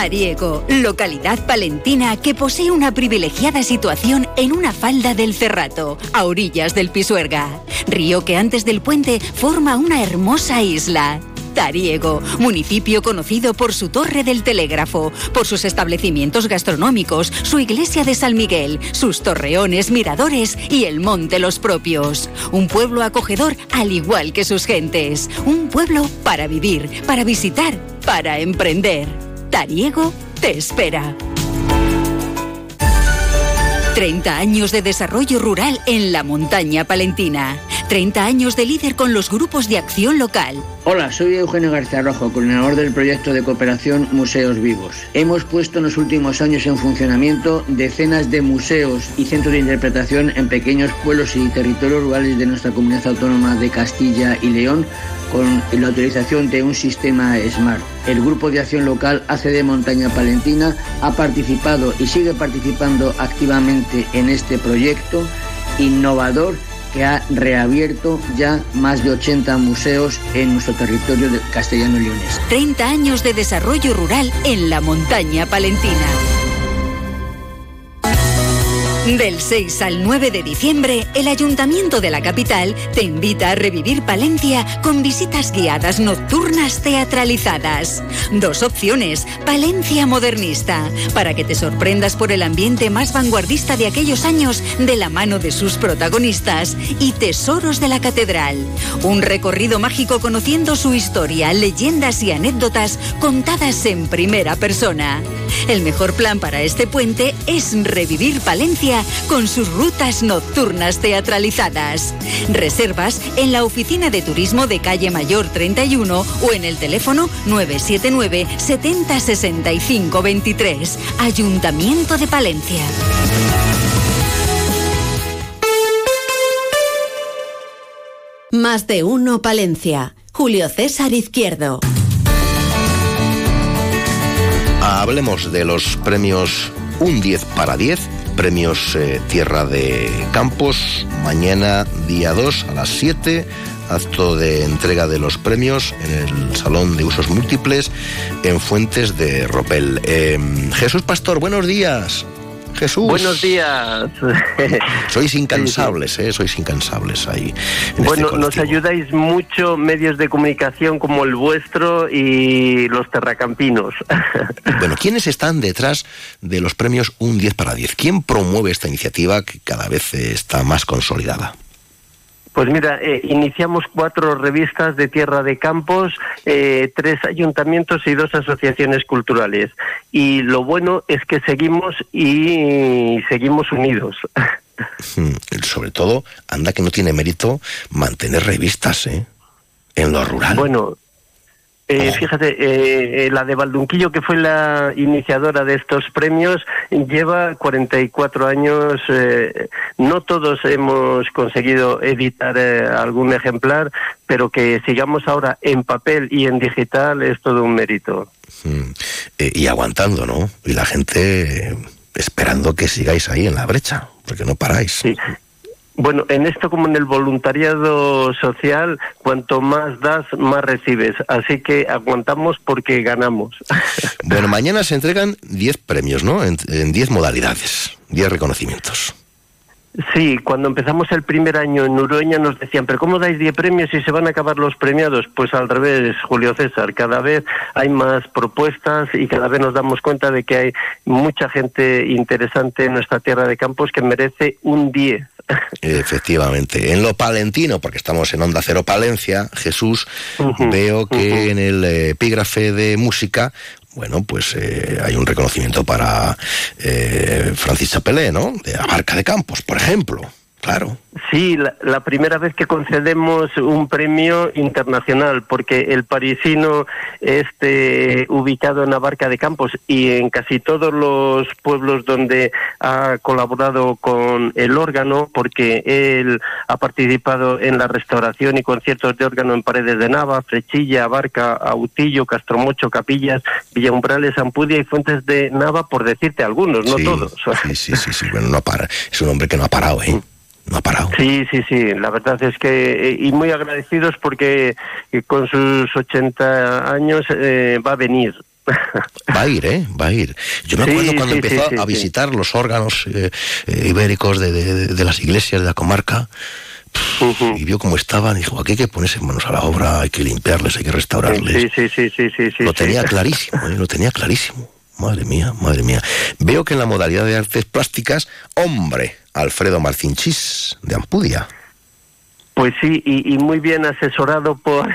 Tariego, localidad palentina que posee una privilegiada situación en una falda del Cerrato, a orillas del Pisuerga, río que antes del puente forma una hermosa isla. Tariego, municipio conocido por su torre del telégrafo, por sus establecimientos gastronómicos, su iglesia de San Miguel, sus torreones, miradores y el monte Los Propios. Un pueblo acogedor al igual que sus gentes. Un pueblo para vivir, para visitar, para emprender. Tariego te espera. 30 años de desarrollo rural en la montaña palentina. 30 años de líder con los grupos de acción local. Hola, soy Eugenio García Rojo, coordinador del proyecto de cooperación Museos Vivos. Hemos puesto en los últimos años en funcionamiento decenas de museos y centros de interpretación en pequeños pueblos y territorios rurales de nuestra comunidad autónoma de Castilla y León con la utilización de un sistema SMART. El Grupo de Acción Local ACD Montaña Palentina ha participado y sigue participando activamente en este proyecto innovador que ha reabierto ya más de 80 museos en nuestro territorio de castellano-leonés. 30 años de desarrollo rural en la montaña palentina. Del 6 al 9 de diciembre, el Ayuntamiento de la capital te invita a revivir Palencia con visitas guiadas nocturnas teatralizadas. Dos opciones, Palencia modernista, para que te sorprendas por el ambiente más vanguardista de aquellos años de la mano de sus protagonistas y Tesoros de la Catedral. Un recorrido mágico conociendo su historia, leyendas y anécdotas contadas en primera persona. El mejor plan para este puente es revivir Palencia con sus rutas nocturnas teatralizadas. Reservas en la oficina de turismo de calle Mayor 31 o en el teléfono 979 70 65 23. Ayuntamiento de Palencia. Más de uno Palencia. Julio César Izquierdo. Hablemos de los premios Un 10 para 10, premios eh, Tierra de Campos, mañana día 2 a las 7, acto de entrega de los premios en el Salón de Usos Múltiples en Fuentes de Ropel. Eh, Jesús Pastor, buenos días. Jesús. Buenos días. Sois incansables, ¿eh? Sois incansables ahí. en Bueno, este nos ayudáis mucho medios de comunicación como el vuestro y los terracampinos. Bueno, ¿quiénes están detrás de los premios Un 10 para 10? ¿Quién promueve esta iniciativa que cada vez está más consolidada? Pues mira, eh, iniciamos cuatro revistas de Tierra de Campos, eh, tres ayuntamientos y dos asociaciones culturales. Y lo bueno es que seguimos y seguimos unidos. Mm, Sobre todo, anda que no tiene mérito mantener revistas, ¿eh? En lo rural. Bueno, eh, fíjate, eh, eh, la de Valdunquillo, que fue la iniciadora de estos premios, lleva 44 años. eh, no todos hemos conseguido editar eh, algún ejemplar, pero que sigamos ahora en papel y en digital es todo un mérito. Mm, eh, y aguantando, ¿no? Y la gente esperando que sigáis ahí en la brecha, porque no paráis. Bueno, en esto como en el voluntariado social, cuanto más das, más recibes. Así que aguantamos porque ganamos. Bueno, mañana se entregan 10 premios, ¿no? En en 10 modalidades, 10 reconocimientos. Sí, cuando empezamos el primer año en Urueña nos decían, pero ¿cómo dais 10 premios y se van a acabar los premiados? Pues al revés, Julio César, cada vez hay más propuestas y cada vez nos damos cuenta de que hay mucha gente interesante en nuestra tierra de campos que merece un 10. Efectivamente. En lo palentino, porque estamos en Onda Cero Palencia, Jesús, veo que en el epígrafe de música, bueno, pues eh, hay un reconocimiento para eh, Francis Chapelé, ¿no? De Abarca de Campos, por ejemplo. Claro. Sí, la, la primera vez que concedemos un premio internacional, porque el parisino este ubicado en la Barca de Campos y en casi todos los pueblos donde ha colaborado con el órgano, porque él ha participado en la restauración y conciertos de órgano en Paredes de Nava, Frechilla, Barca, Autillo, Castromocho, Capillas, Villaumbrales, Ampudia y Fuentes de Nava, por decirte algunos, no Sí, todos. Sí, sí, sí, sí. Bueno, no para. Es un hombre que no ha parado, ¿eh? No ha parado. Sí, sí, sí. La verdad es que eh, y muy agradecidos porque eh, con sus 80 años eh, va a venir. Va a ir, ¿eh? Va a ir. Yo me Sí, acuerdo cuando sí, empezó sí, a visitar los órganos eh, eh, ibéricos de, de- de las iglesias de la comarca pff, y vio cómo estaban y dijo, aquí hay que ponerse manos a la obra, hay que limpiarles, hay que restaurarles. Sí, sí, sí, sí, sí, lo tenía clarísimo, ¿eh? lo tenía clarísimo. Madre mía, madre mía. Veo que en la modalidad de artes plásticas, hombre, Alfredo Marcinchis, de Ampudia. Pues sí, y, y muy bien asesorado por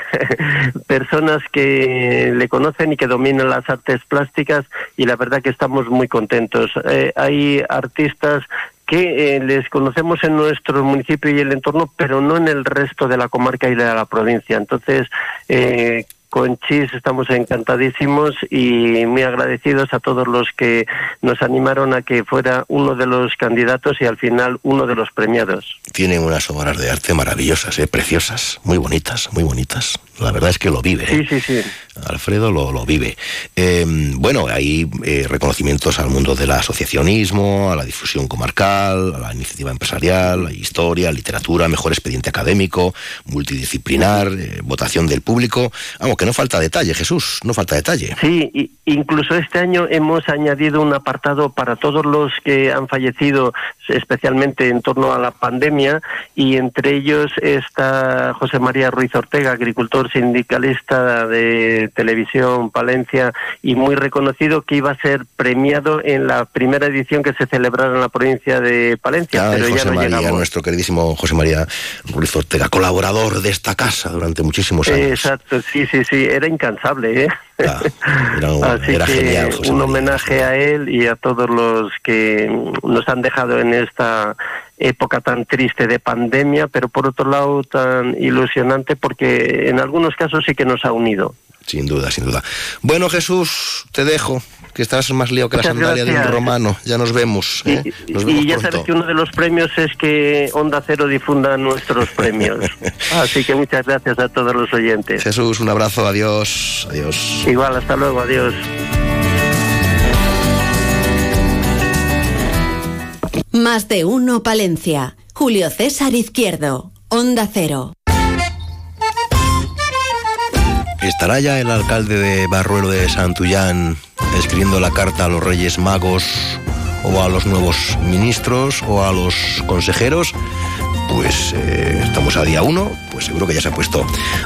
personas que le conocen y que dominan las artes plásticas y la verdad que estamos muy contentos. Eh, hay artistas que eh, les conocemos en nuestro municipio y el entorno, pero no en el resto de la comarca y de la provincia. Entonces, eh, con Chis estamos encantadísimos y muy agradecidos a todos los que nos animaron a que fuera uno de los candidatos y al final uno de los premiados. Tienen unas obras de arte maravillosas, ¿eh? preciosas, muy bonitas, muy bonitas. La verdad es que lo vive. ¿eh? Sí, sí, sí. Alfredo lo, lo vive. Eh, bueno, hay eh, reconocimientos al mundo del asociacionismo, a la difusión comarcal, a la iniciativa empresarial, a historia, literatura, mejor expediente académico, multidisciplinar, eh, votación del público. Vamos, que no falta detalle, Jesús, no falta detalle. Sí, incluso este año hemos añadido un apartado para todos los que han fallecido, especialmente en torno a la pandemia, y entre ellos está José María Ruiz Ortega, agricultor sindicalista de Televisión Palencia y muy reconocido, que iba a ser premiado en la primera edición que se celebrara en la provincia de Palencia, Ay, pero ya José no María, llegamos. nuestro queridísimo José María Ruiz Ortega, colaborador de esta casa durante muchísimos años. Exacto, sí, sí, sí, era incansable, ¿eh? Era, un- Así era que genial, José un María. homenaje a él y a todos los que nos han dejado en esta época tan triste de pandemia, pero por otro lado tan ilusionante porque en algunos casos sí que nos ha unido. Sin duda, sin duda. Bueno, Jesús, te dejo, que estás más liado que la sandalia de un romano. Ya nos vemos. ¿eh? Nos vemos Y ya pronto. sabes que uno de los premios es que Onda Cero difunda nuestros premios. Así que muchas gracias a todos los oyentes. Jesús, un abrazo, adiós, adiós. Igual, hasta luego, adiós. Más de uno Palencia. Julio César Izquierdo. Onda Cero. ¿Estará ya el alcalde de Barruelo de Santullán escribiendo la carta a los Reyes Magos o a los nuevos ministros o a los consejeros? Pues eh, estamos a día uno, pues seguro que ya se ha puesto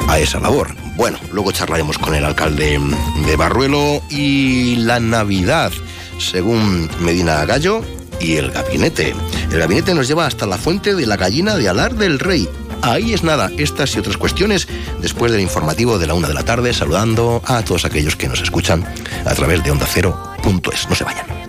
a esa labor. Bueno, luego charlaremos con el alcalde de Barruelo y la Navidad, según Medina Gallo y el gabinete. El gabinete nos lleva hasta la fuente de la gallina de Alar del Rey. Ahí es nada, estas y otras cuestiones después del informativo de la una de la tarde, saludando a todos aquellos que nos escuchan a través de onda cero.es. No se vayan.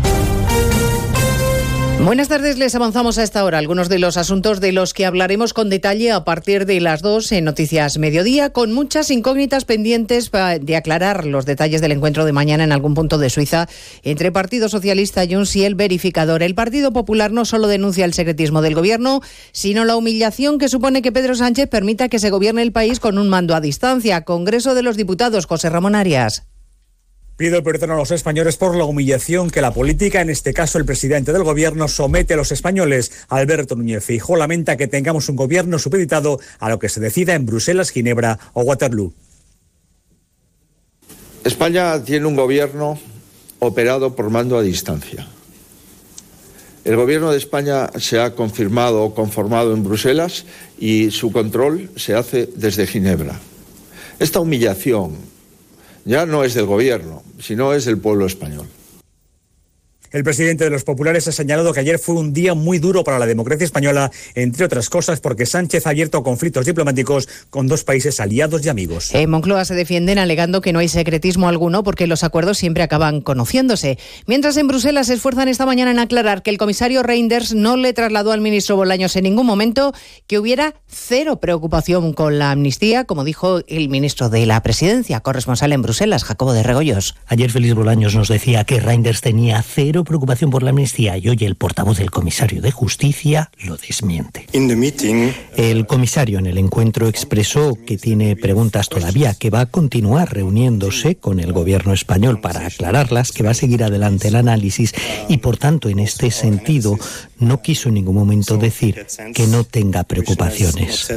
Buenas tardes, les avanzamos a esta hora algunos de los asuntos de los que hablaremos con detalle a partir de las dos en Noticias Mediodía, con muchas incógnitas pendientes de aclarar los detalles del encuentro de mañana en algún punto de Suiza entre Partido Socialista Junts y el verificador. El Partido Popular no solo denuncia el secretismo del gobierno, sino la humillación que supone que Pedro Sánchez permita que se gobierne el país con un mando a distancia. Congreso de los Diputados, José Ramón Arias. Pido perdón a los españoles por la humillación que la política, en este caso el presidente del gobierno, somete a los españoles. Alberto Núñez Fijo lamenta que tengamos un gobierno supeditado a lo que se decida en Bruselas, Ginebra o Waterloo. España tiene un gobierno operado por mando a distancia. El gobierno de España se ha confirmado o conformado en Bruselas y su control se hace desde Ginebra. Esta humillación ya no es del gobierno, sino es del pueblo español. El presidente de los populares ha señalado que ayer fue un día muy duro para la democracia española, entre otras cosas porque Sánchez ha abierto conflictos diplomáticos con dos países aliados y amigos. En Moncloa se defienden alegando que no hay secretismo alguno porque los acuerdos siempre acaban conociéndose. Mientras en Bruselas se esfuerzan esta mañana en aclarar que el comisario Reinders no le trasladó al ministro Bolaños en ningún momento que hubiera cero preocupación con la amnistía, como dijo el ministro de la Presidencia, corresponsal en Bruselas, Jacobo de Regoyos. Ayer Félix Bolaños nos decía que Reinders tenía cero preocupación por la amnistía y hoy el portavoz del comisario de justicia lo desmiente. El comisario en el encuentro expresó que tiene preguntas todavía, que va a continuar reuniéndose con el gobierno español para aclararlas, que va a seguir adelante el análisis y por tanto en este sentido no quiso en ningún momento decir que no tenga preocupaciones.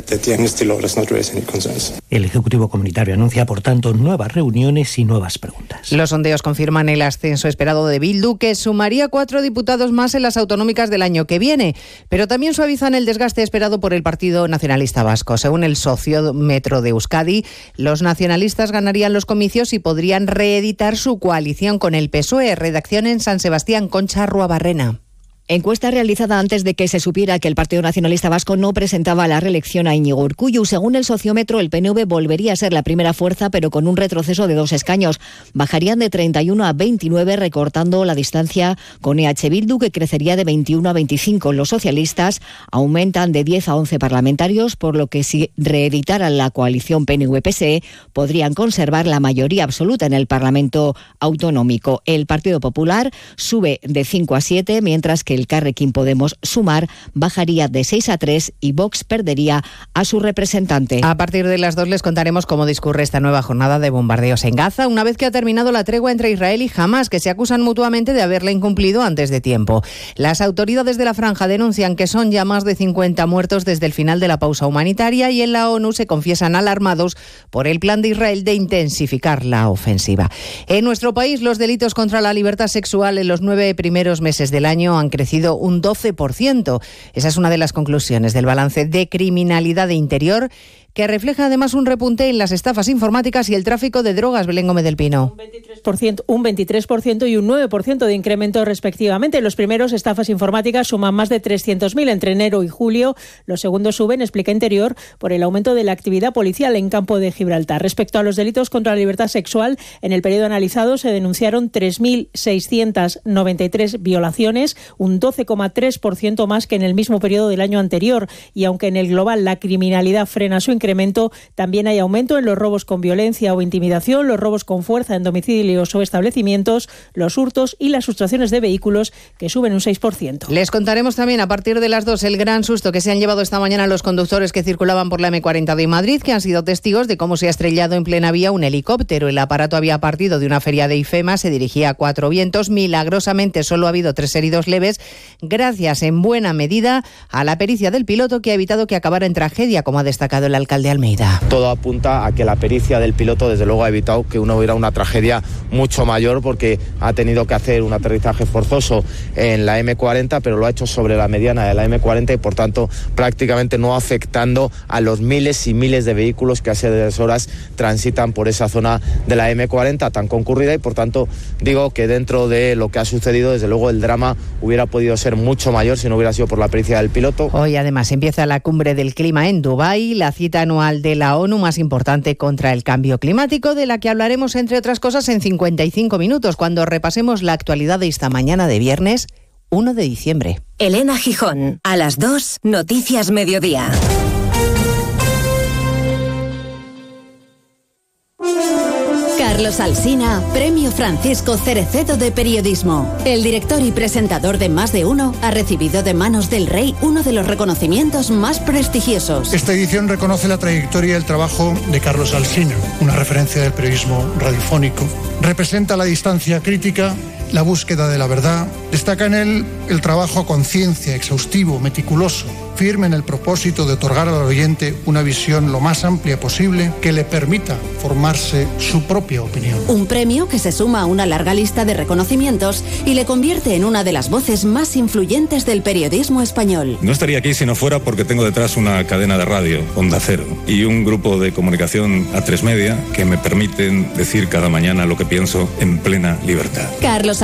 El Ejecutivo Comunitario anuncia por tanto nuevas reuniones y nuevas preguntas. Los sondeos confirman el ascenso esperado de Bildu, que sumaría cuatro diputados más en las autonómicas del año que viene, pero también suavizan el desgaste esperado por el Partido Nacionalista Vasco. Según el sociómetro de Euskadi, los nacionalistas ganarían los comicios y podrían reeditar su coalición con el PSOE. Redacción en San Sebastián, Concha Ruabarrena. Encuesta realizada antes de que se supiera que el Partido Nacionalista Vasco no presentaba la reelección a Íñigo Urcullu. Según el sociómetro, el PNV volvería a ser la primera fuerza, pero con un retroceso de dos escaños. Bajarían de 31 a 29, recortando la distancia con EH Bildu, que crecería de 21 a 25. Los socialistas aumentan de 10 a 11 parlamentarios, por lo que si reeditaran la coalición PNV-PSE, podrían conservar la mayoría absoluta en el Parlamento autonómico. El Partido Popular sube de 5 a 7, mientras que el Carrequín Podemos Sumar bajaría de 6 a 3 y Vox perdería a su representante. A partir de las dos les contaremos cómo discurre esta nueva jornada de bombardeos en Gaza, una vez que ha terminado la tregua entre Israel y Hamas, que se acusan mutuamente de haberla incumplido antes de tiempo. Las autoridades de la franja denuncian que son ya más de 50 muertos desde el final de la pausa humanitaria y en la ONU se confiesan alarmados por el plan de Israel de intensificar la ofensiva. En nuestro país, los delitos contra la libertad sexual en los nueve primeros meses del año han crecido un 12%. Esa es una de las conclusiones del balance de criminalidad de interior que refleja además un repunte en las estafas informáticas y el tráfico de drogas, Belén Gómez del Pino. Un 23% y un 9% de incremento respectivamente. Los primeros estafas informáticas suman más de 300.000 entre enero y julio. Los segundos suben, explica Interior, por el aumento de la actividad policial en campo de Gibraltar. Respecto a los delitos contra la libertad sexual, en el periodo analizado se denunciaron 3.693 violaciones, un 12,3% más que en el mismo periodo del año anterior. Y aunque en el global la criminalidad frena su incremento, incremento, también hay aumento en los robos con violencia o intimidación, los robos con fuerza en domicilios o establecimientos, los hurtos y las sustracciones de vehículos, que suben un 6%. Les contaremos también a partir de las 2 el gran susto que se han llevado esta mañana los conductores que circulaban por la M40 de Madrid, que han sido testigos de cómo se ha estrellado en plena vía un helicóptero. El aparato había partido de una feria de IFEMA, se dirigía a cuatro vientos. Milagrosamente solo ha habido tres heridos leves, gracias en buena medida a la pericia del piloto que ha evitado que acabara en tragedia, como ha destacado el alcalde Almeida. Todo apunta a que la pericia del piloto, desde luego, ha evitado que uno hubiera una tragedia mucho mayor porque ha tenido que hacer un aterrizaje forzoso en la M40, pero lo ha hecho sobre la mediana de la M40 y, por tanto, prácticamente no afectando a los miles y miles de vehículos que hace dos horas transitan por esa zona de la M40 tan concurrida y, por tanto, digo que dentro de lo que ha sucedido, desde luego, el drama hubiera podido ser mucho mayor si no hubiera sido por la pericia del piloto. Hoy, además, empieza la cumbre del clima en Dubái, la cita anual de la ONU más importante contra el cambio climático, de la que hablaremos, entre otras cosas, en 55 minutos, cuando repasemos la actualidad de esta mañana de viernes 1 de diciembre. Elena Gijón, a las 2, Noticias Mediodía. Carlos Alsina, Premio Francisco Cerecedo de Periodismo. El director y presentador de Más de Uno ha recibido de manos del rey uno de los reconocimientos más prestigiosos. Esta edición reconoce la trayectoria y el trabajo de Carlos Alsina, una referencia del periodismo radiofónico. Representa la distancia crítica la búsqueda de la verdad. Destaca en él el trabajo a conciencia, exhaustivo, meticuloso, firme en el propósito de otorgar al oyente una visión lo más amplia posible que le permita formarse su propia opinión. Un premio que se suma a una larga lista de reconocimientos y le convierte en una de las voces más influyentes del periodismo español. No estaría aquí si no fuera porque tengo detrás una cadena de radio, Onda Cero, y un grupo de comunicación a tres media que me permiten decir cada mañana lo que pienso en plena libertad. Carlos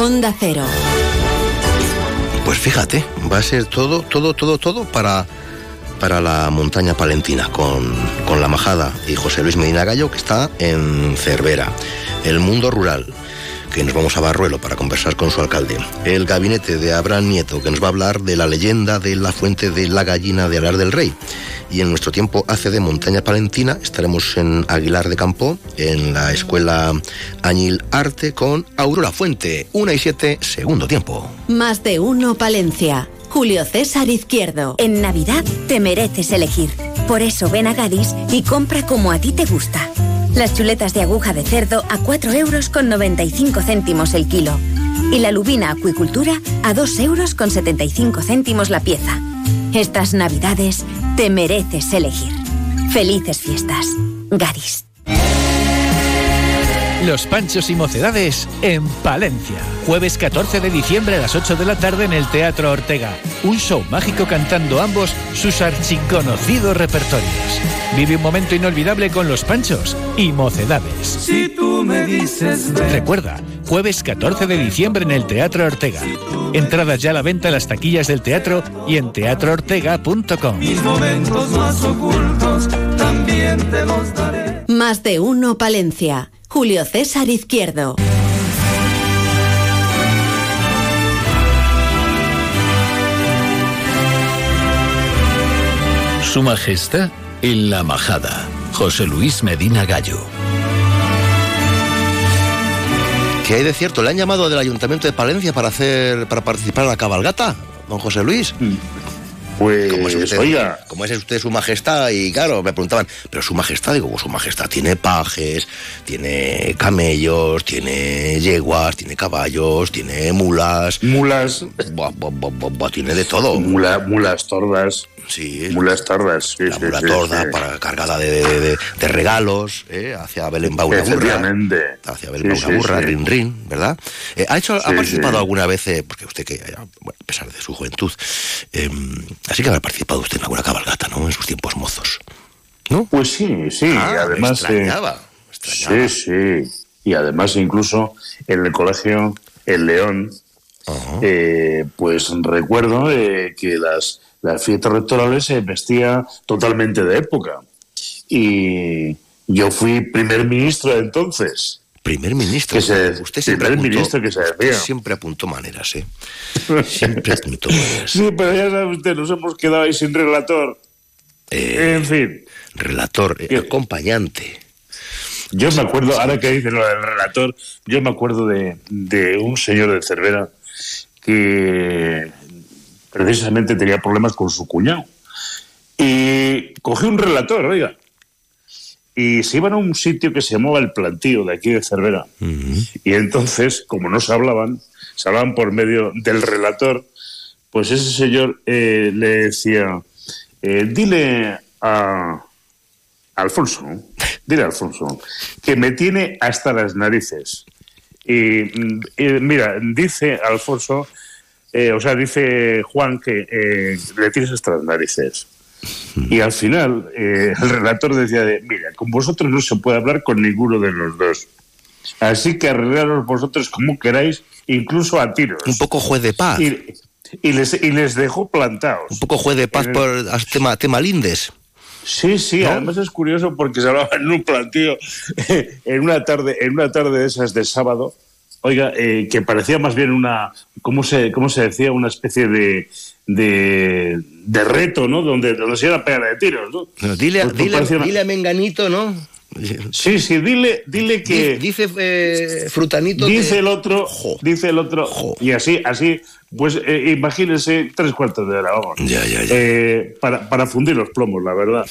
Onda Cero. Pues fíjate, va a ser todo, todo, todo, todo para, para la montaña palentina, con, con la Majada y José Luis Medina Gallo, que está en Cervera. El mundo rural, que nos vamos a Barruelo para conversar con su alcalde. El gabinete de Abraham Nieto, que nos va a hablar de la leyenda de la fuente de la gallina de Alar del Rey. Y en nuestro tiempo hace de Montaña Palentina estaremos en Aguilar de Campo, en la escuela Añil Arte, con Aurora Fuente, 1 y 7, segundo tiempo. Más de uno Palencia. Julio César Izquierdo. En Navidad te mereces elegir. Por eso ven a Gadis y compra como a ti te gusta. Las chuletas de aguja de cerdo a 4 euros con 95 céntimos el kilo. Y la lubina acuicultura a 2 euros con 75 céntimos la pieza. Estas navidades te mereces elegir. Felices fiestas. Gadis. Los Panchos y Mocedades en Palencia. Jueves 14 de diciembre a las 8 de la tarde en el Teatro Ortega. Un show mágico cantando ambos sus archiconocidos repertorios. Vive un momento inolvidable con Los Panchos y Mocedades. Si tú me dices ven, Recuerda, jueves 14 de diciembre en el Teatro Ortega. Entradas ya a la venta en las taquillas del teatro y en teatroortega.com. mis momentos más ocultos también te los daré. Más de uno Palencia. Julio César Izquierdo. Su Majestad en la Majada. José Luis Medina Gallo. ¿Qué hay de cierto? ¿Le han llamado del Ayuntamiento de Palencia para hacer para participar en la cabalgata, don José Luis? Pues, como es usted, oiga. como es usted su majestad y claro, me preguntaban, pero su majestad, digo, su majestad tiene pajes, tiene camellos, tiene yeguas, tiene caballos, tiene mulas. Mulas. Buah, buah, buah, buah, buah, tiene de todo. Mula- mulas tordas. Sí. Mulas tordas. Sí, La sí, mula torda para, cargada de, de- de- de regalos, ¿eh? hacia Belén va una burra. Efectivamente. Hacia Belén va Sí, una sí, burra, sí. rin rin, ¿verdad? Eh, ¿Ha, hecho, ¿Ha participado alguna vez, eh, porque usted que, eh, bueno, a pesar de su juventud, eh, así que habrá participado usted en alguna cabalgata, ¿no? En sus tiempos mozos. ¿No? Pues sí, sí. Ah, y me además, eh, extrañaba, me extrañaba. sí, sí. Y además, incluso en el colegio El León, eh, pues recuerdo eh, que las, las fiestas rectorales se vestía totalmente de época. Y yo fui primer ministro entonces. Primer ministro. Que se- usted siempre primer apuntó, ministro que se decía. siempre apuntó maneras, ¿eh? Siempre apuntó maneras. Sí, pero ya sabe usted, nos hemos quedado ahí sin relator. en fin. Relator, eh, acompañante. Yo me acuerdo, ahora que dice lo del relator, yo me acuerdo de, de un señor de Cervera que precisamente tenía problemas con su cuñado. Y cogió un relator, oiga. Y se iban a un sitio que se llamaba El Plantío, de aquí de Cervera. Y entonces, como no se hablaban, se hablaban por medio del relator, pues ese señor eh, le decía, eh, dile a Alfonso, dile a Alfonso, que me tiene hasta las narices. Y, mm, y mira, dice Alfonso, eh, o sea, dice Juan que eh, le tienes hasta las narices. Y al final, eh, el relator decía, de, mira, con vosotros no se puede hablar con ninguno de los dos. Así que arreglaros vosotros como queráis, incluso a tiros. Un poco juez de paz. Y, y les, y les dejó plantados. Un poco juez de paz el- por tema, tema lindes. Sí, sí, además es curioso porque se hablaba en un plantío, en una tarde, en una tarde de esas de sábado, oiga, eh, que parecía más bien una, ¿cómo se, cómo se decía? Una especie de, de, de reto, ¿no? Donde, donde se iba a pegar de tiros, ¿no? Dile, a- Pues- pues dile, dile a Menganito, ¿no? Sí, sí, dile, dile que... Dice, eh, Frutanito Dice que- el otro, dice el otro, y así, así, pues eh, imagínense tres cuartos de hora, vamos. Ya, ya, ya. Eh, para, para fundir los plomos, la verdad,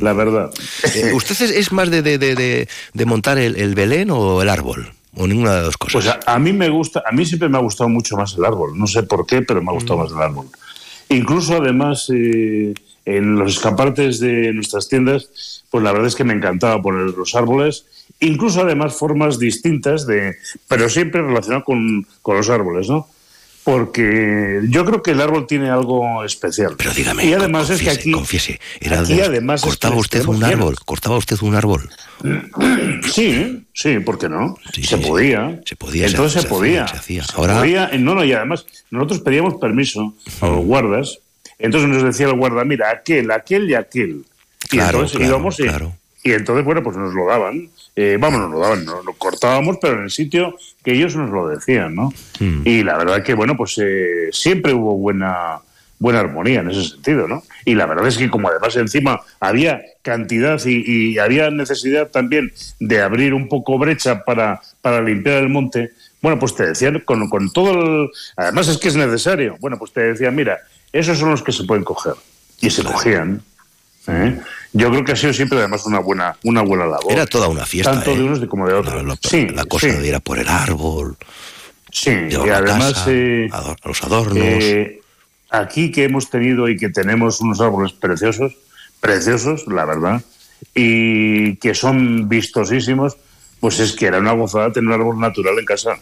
la verdad. Eh, ¿Usted es, es más de, de, de, de- de montar el, el Belén o el árbol? ¿O ninguna de las dos cosas? Pues a, a mí me gusta, a mí siempre me ha gustado mucho más el árbol. No sé por qué, pero me ha gustado más el árbol. Incluso además eh, en los escaparates de nuestras tiendas, pues la verdad es que me encantaba poner los árboles. Incluso además formas distintas de, pero siempre relacionado con, con los árboles, ¿no? Porque yo creo que el árbol tiene algo especial. Pero dígame, y además es que aquí, confiese, era aquí es que cortaba usted un llenos. árbol, cortaba usted un árbol. Sí, sí, ¿por qué no? se podía. Se podía, Entonces se, se podía. hacía, se hacía. Se Ahora- podía. No, no, y además nosotros pedíamos permiso a los guardas. Entonces nos decía el guarda, mira, aquel, aquel y aquel. Y Claro, entonces claro, íbamos y, claro. Y entonces, bueno, pues nos lo daban. Eh, vamos, nos lo daban, no, lo cortábamos, pero en el sitio que ellos nos lo decían, ¿no? Hmm. Y la verdad que, bueno, pues eh, siempre hubo buena, buena armonía en ese sentido, ¿no? Y la verdad es que como además encima había cantidad y, y había necesidad también de abrir un poco brecha para, para limpiar el monte, bueno, pues te decían con, con todo el... Además es que es necesario. Bueno, pues te decían, mira, esos son los que se pueden coger. Y se cogían. ¿eh? Yo creo que ha sido siempre además una buena, una buena labor. Era toda una fiesta. Tanto ¿eh? de unos como de otros. La, sí, la cosa sí. de ir a por el árbol, Sí, y además casa, eh, ador- los adornos. eh, aquí que hemos tenido y que tenemos unos árboles preciosos, preciosos, la verdad, y que son vistosísimos, pues es que era una gozada tener un árbol natural en casa.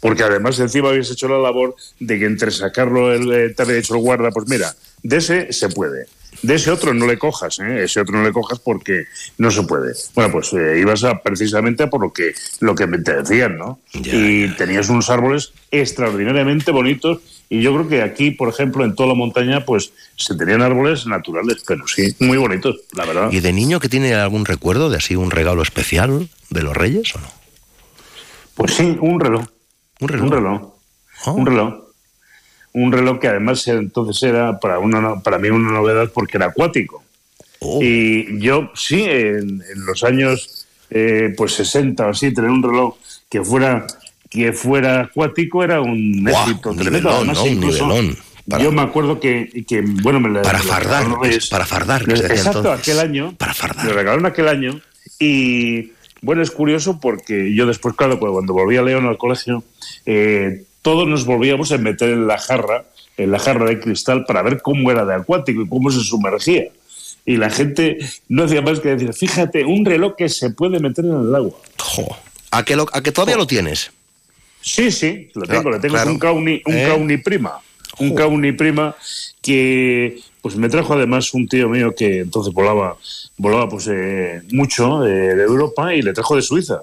Porque además encima habéis hecho la labor de que entre sacarlo el, eh, te había hecho el guarda, pues mira, de ese se puede. De ese otro no le cojas, ¿eh? ese otro no le cojas porque no se puede. Bueno, pues eh, ibas a, precisamente a por lo que, lo que te decían, ¿no? y tenías unos árboles extraordinariamente bonitos y yo creo que aquí, por ejemplo, en toda la montaña, pues se tenían árboles naturales, pero sí, muy bonitos, la verdad. ¿Y de niño que tiene algún recuerdo de así un regalo especial de los Reyes o no? Pues sí, un reloj. Un reloj. Un reloj. Un reloj. Un reloj que además entonces era para, una, para mí una novedad porque era acuático. Oh. Y yo sí, en, en los años eh, pues 60 o así, tener un reloj que fuera que fuera acuático era un Buah, éxito un tremendo. nivelón, Además, ¿no? Incluso. Para- yo me acuerdo que, que, bueno, me la- Para fardar, es- para fardar, decía Exacto, entonces. aquel año. Para fardar. Me lo regalaron aquel año y bueno, es curioso porque yo después, claro, cuando volví a León al colegio, eh, todos nos volvíamos a meter en la jarra, en la jarra de cristal para ver cómo era de acuático y cómo se sumergía. Y la gente no hacía más que decir, fíjate, un reloj que se puede meter en el agua. Jo. ¿A que, lo- a que todavía lo tienes? Sí, sí, lo tengo, lo tengo. Claro. Es un Kauni, un ¿Eh? Kauni prima. Un Kauni prima que pues me trajo además un tío mío que entonces volaba volaba pues eh, mucho eh, de Europa y le trajo de Suiza.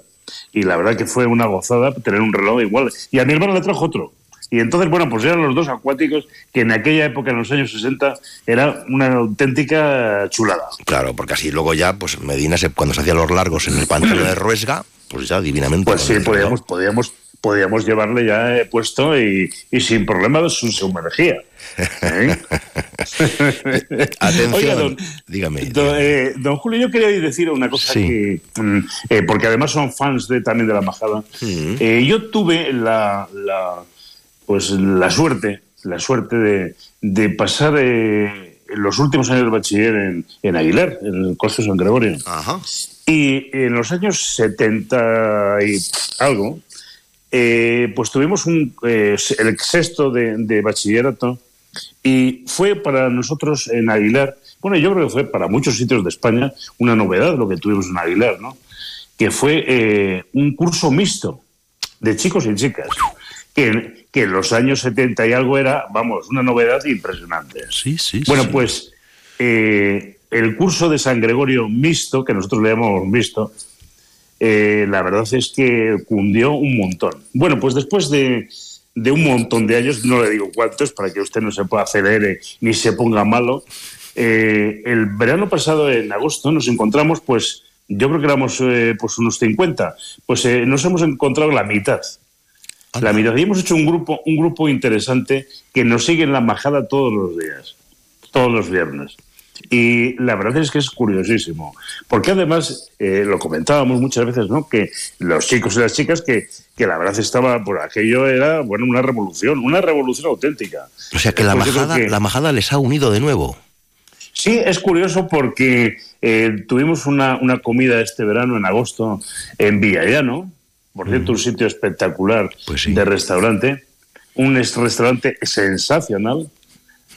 Y la verdad que fue una gozada tener un reloj igual. Y a mi hermano le trajo otro. Y entonces, bueno, pues eran los dos acuáticos que en aquella época, en los años 60, era una auténtica chulada. Claro, porque así luego ya, pues Medina, se, cuando se hacía los largos en el pantano de Ruesga, pues ya divinamente. Pues sí, podíamos, podíamos, podíamos llevarle ya eh, puesto y, y sin problema su, su energía. ¿Eh? Atención, Oiga, don, dígame. don, eh, don Julio, yo quería decir una cosa Sí. que, mm, eh, porque además son fans de, también de la majada. Yo tuve la, la, pues la suerte, la suerte de, de pasar los últimos años de bachiller en, en Aguilar, en el Colegio San Gregorio. Y en los años 70 y algo, eh, pues tuvimos un, eh, el sexto de, de bachillerato y fue para nosotros en Aguilar, bueno, yo creo que fue para muchos sitios de España una novedad lo que tuvimos en Aguilar, ¿no? Que fue eh, un curso mixto de chicos y chicas, que, que en los años 70 y algo era, vamos, una novedad impresionante. Sí, sí, Bueno, sí. pues eh, el curso de San Gregorio mixto, que nosotros le llamamos mixto, eh, la verdad es que cundió un montón. Bueno, pues después de, de un montón de años, no le digo cuántos, para que usted no se pueda acelere ni se ponga malo, eh, el verano pasado, en agosto, nos encontramos, pues, yo creo que éramos eh, pues unos 50, pues eh, nos hemos encontrado la mitad. La mitad. Y hemos hecho un grupo, un grupo interesante que nos sigue en la majada todos los días, todos los viernes. Y la verdad es que es curiosísimo, porque además, eh, lo comentábamos muchas veces, ¿no? Que los chicos y las chicas, que, que la verdad estaba, por aquello era, bueno, una revolución, una revolución auténtica. O sea que la Pues majada, que- la majada les ha unido de nuevo. Sí, es curioso porque eh, tuvimos una, una comida este verano, en agosto, en Villallano, por cierto, un sitio espectacular de restaurante, un es- restaurante sensacional.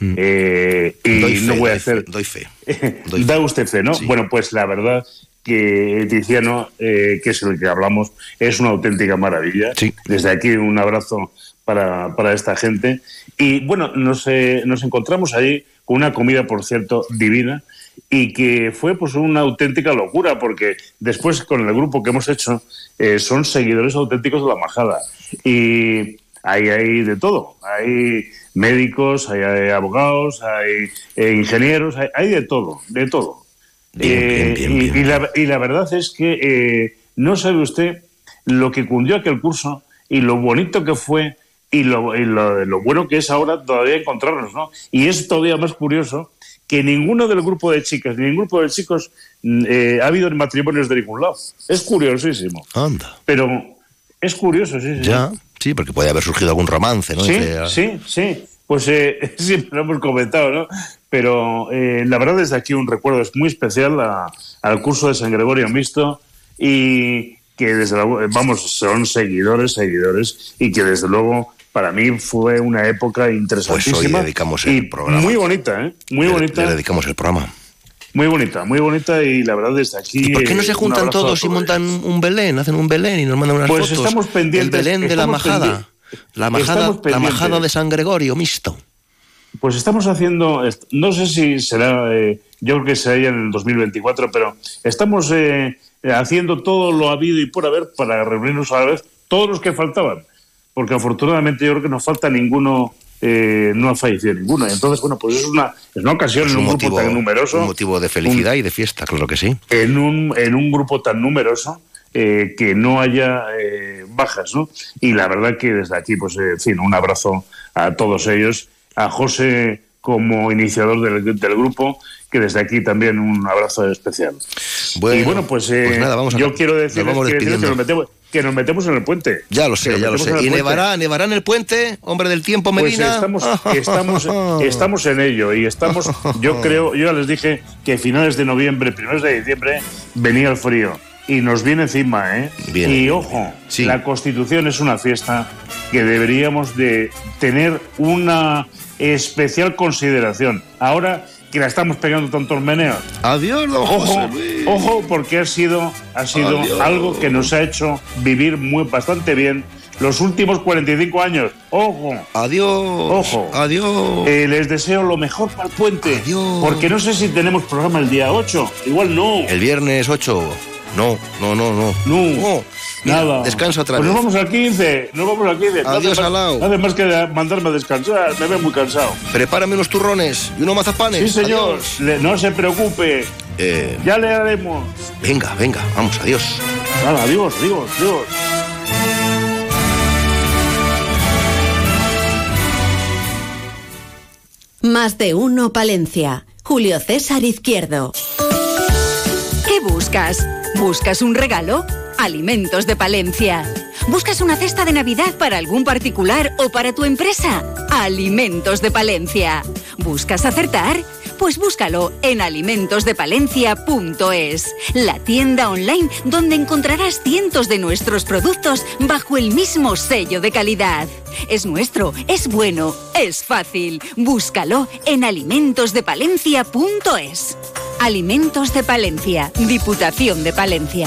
Eh, y Doy fe, no voy a doy hacer. Doy fe. da usted fe, ¿no? Bueno, pues la verdad que Tiziano, eh, que es el que hablamos, es una auténtica maravilla. Desde aquí un abrazo para, para esta gente. Y bueno, nos, eh, nos encontramos allí con una comida, por cierto, divina y que fue pues una auténtica locura porque después con el grupo que hemos hecho eh, son seguidores auténticos de la majada y ahí hay de todo hay médicos hay, hay abogados hay eh, ingenieros hay, hay de todo de todo Eh, y, y la, y la verdad es que eh, no sabe usted lo que cundió aquel curso y lo bonito que fue y lo, y lo, lo bueno que es ahora todavía encontrarnos, ¿no? Y es todavía más curioso que ninguno del grupo de chicas ni ningún grupo de chicos mm, eh, ha habido matrimonios de ningún lado. Es curiosísimo. Anda. Pero es curioso, sí, sí. Ya, sí, porque puede haber surgido algún romance, ¿no? Sí, Entre- sí, sí. Pues eh, siempre lo hemos comentado, ¿no? Pero eh, la verdad desde aquí un recuerdo es muy especial a- al curso de San Gregorio Mixto y que desde luego, eh, vamos, son seguidores, seguidores y que desde luego para mí fue una época interesantísima. Pues hoy dedicamos el y programa. Muy bonita, ¿eh? Muy Le- bonita. Le dedicamos el programa. Muy bonita, muy bonita y la verdad desde aquí... ¿Y por qué no se eh, un juntan todos y montan un Belén? Hacen un Belén y nos mandan unas Pues fotos. estamos pendientes, El Belén de la majada. La majada, la majada de San Gregorio, mixto. Pues estamos haciendo, no sé si será, eh, yo creo que será ya en el 2024, pero estamos eh, haciendo todo lo habido y por haber para reunirnos a la vez todos los que faltaban, porque afortunadamente yo creo que nos falta ninguno, eh, no ha fallecido ninguno. Entonces, bueno, pues es una, es una ocasión Es en un motivo, grupo tan numeroso. un motivo de felicidad y de fiesta, claro que sí. en un, en un grupo tan numeroso eh, que no haya eh, bajas, ¿no? Y la verdad que desde aquí, pues, eh, en fin, un abrazo a todos ellos, a José como iniciador del, del grupo, que desde aquí también un abrazo especial. Bueno, y bueno, pues, eh, pues nada, vamos a- yo quiero decir que, que nos metemos en el puente. Ya lo sé, ya lo sé. ¿Y nevará, nevará en el puente, hombre del tiempo, Pues Medina? estamos, estamos, estamos en ello y estamos, yo creo, yo ya les dije que finales de noviembre, primeros de diciembre, venía el frío y nos viene encima, ¿eh? Y ojo, la Constitución es una fiesta que deberíamos de tener una especial consideración. Ahora que la estamos pegando tantos meneos. Adiós, don Ojo, Luis. ojo, porque ha sido, ha sido Adiós. algo que nos ha hecho vivir muy bastante bien los últimos 45 años. Ojo. Adiós. Ojo. Adiós. Eh, les deseo lo mejor para el puente. Adiós. Porque no sé si tenemos programa el día 8. Igual no. El viernes 8. No, no, no, no. No. Mira, Nada. Descansa otra pues vez. nos vamos al 15. Nos vamos al 15. No Adiós, Alao. No hace más que mandarme a descansar. Me veo muy cansado. Prepárame unos turrones y unos mazapanes. Sí, señor. Le- no se preocupe. Eh, Ya le haremos. venga, venga, vamos, adiós. Nada, adiós, adiós, adiós. Más de uno Palencia. Julio César Izquierdo. ¿Qué buscas? ¿Buscas un regalo? Alimentos de Palencia. ¿Buscas una cesta de Navidad para algún particular o para tu empresa? Alimentos de Palencia. ¿Buscas acertar? Pues búscalo en alimentosdepalencia.es, la tienda online donde encontrarás cientos de nuestros productos bajo el mismo sello de calidad. Es nuestro, es bueno, es fácil. Búscalo en alimentosdepalencia.es. Alimentos de Palencia, Diputación de Palencia.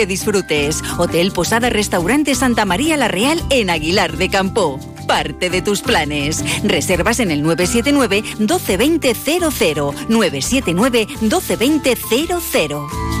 disfrutes. Hotel Posada Restaurante Santa María La Real en Aguilar de Campo. Parte de tus planes. Reservas en el 979 1220 00 979 1220 00.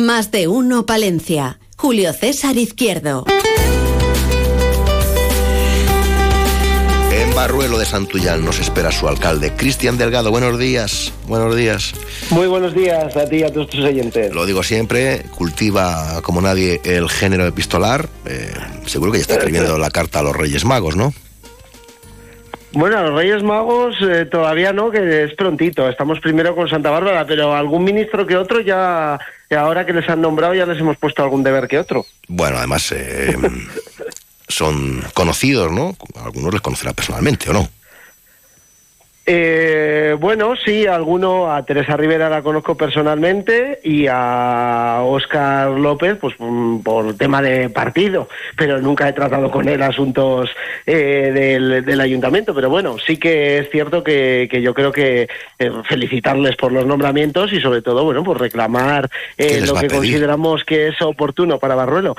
Más de uno Palencia. Julio César Izquierdo. En Barruelo de Santullán nos espera su alcalde, Cristian Delgado. Buenos días, buenos días. Muy buenos días a ti y a todos tus oyentes. Lo digo siempre, cultiva como nadie el género epistolar. Eh, seguro que ya está escribiendo la carta a los Reyes Magos, ¿no? Bueno, a los Reyes Magos eh, todavía no, que es prontito. Estamos primero con Santa Bárbara, pero algún ministro que otro ya, ahora que les han nombrado, ya les hemos puesto algún deber que otro. Bueno, además eh, son conocidos, ¿no? Algunos les conocerá personalmente, ¿o no? Eh, bueno, sí, alguno, a Teresa Rivera la conozco personalmente y a Óscar López, pues mm, por tema de partido, pero nunca he tratado con él asuntos eh, del, del ayuntamiento. Pero bueno, sí que es cierto que, que yo creo que eh, felicitarles por los nombramientos y sobre todo, bueno, pues reclamar eh, ¿Qué les lo que consideramos que es oportuno para Barruelo.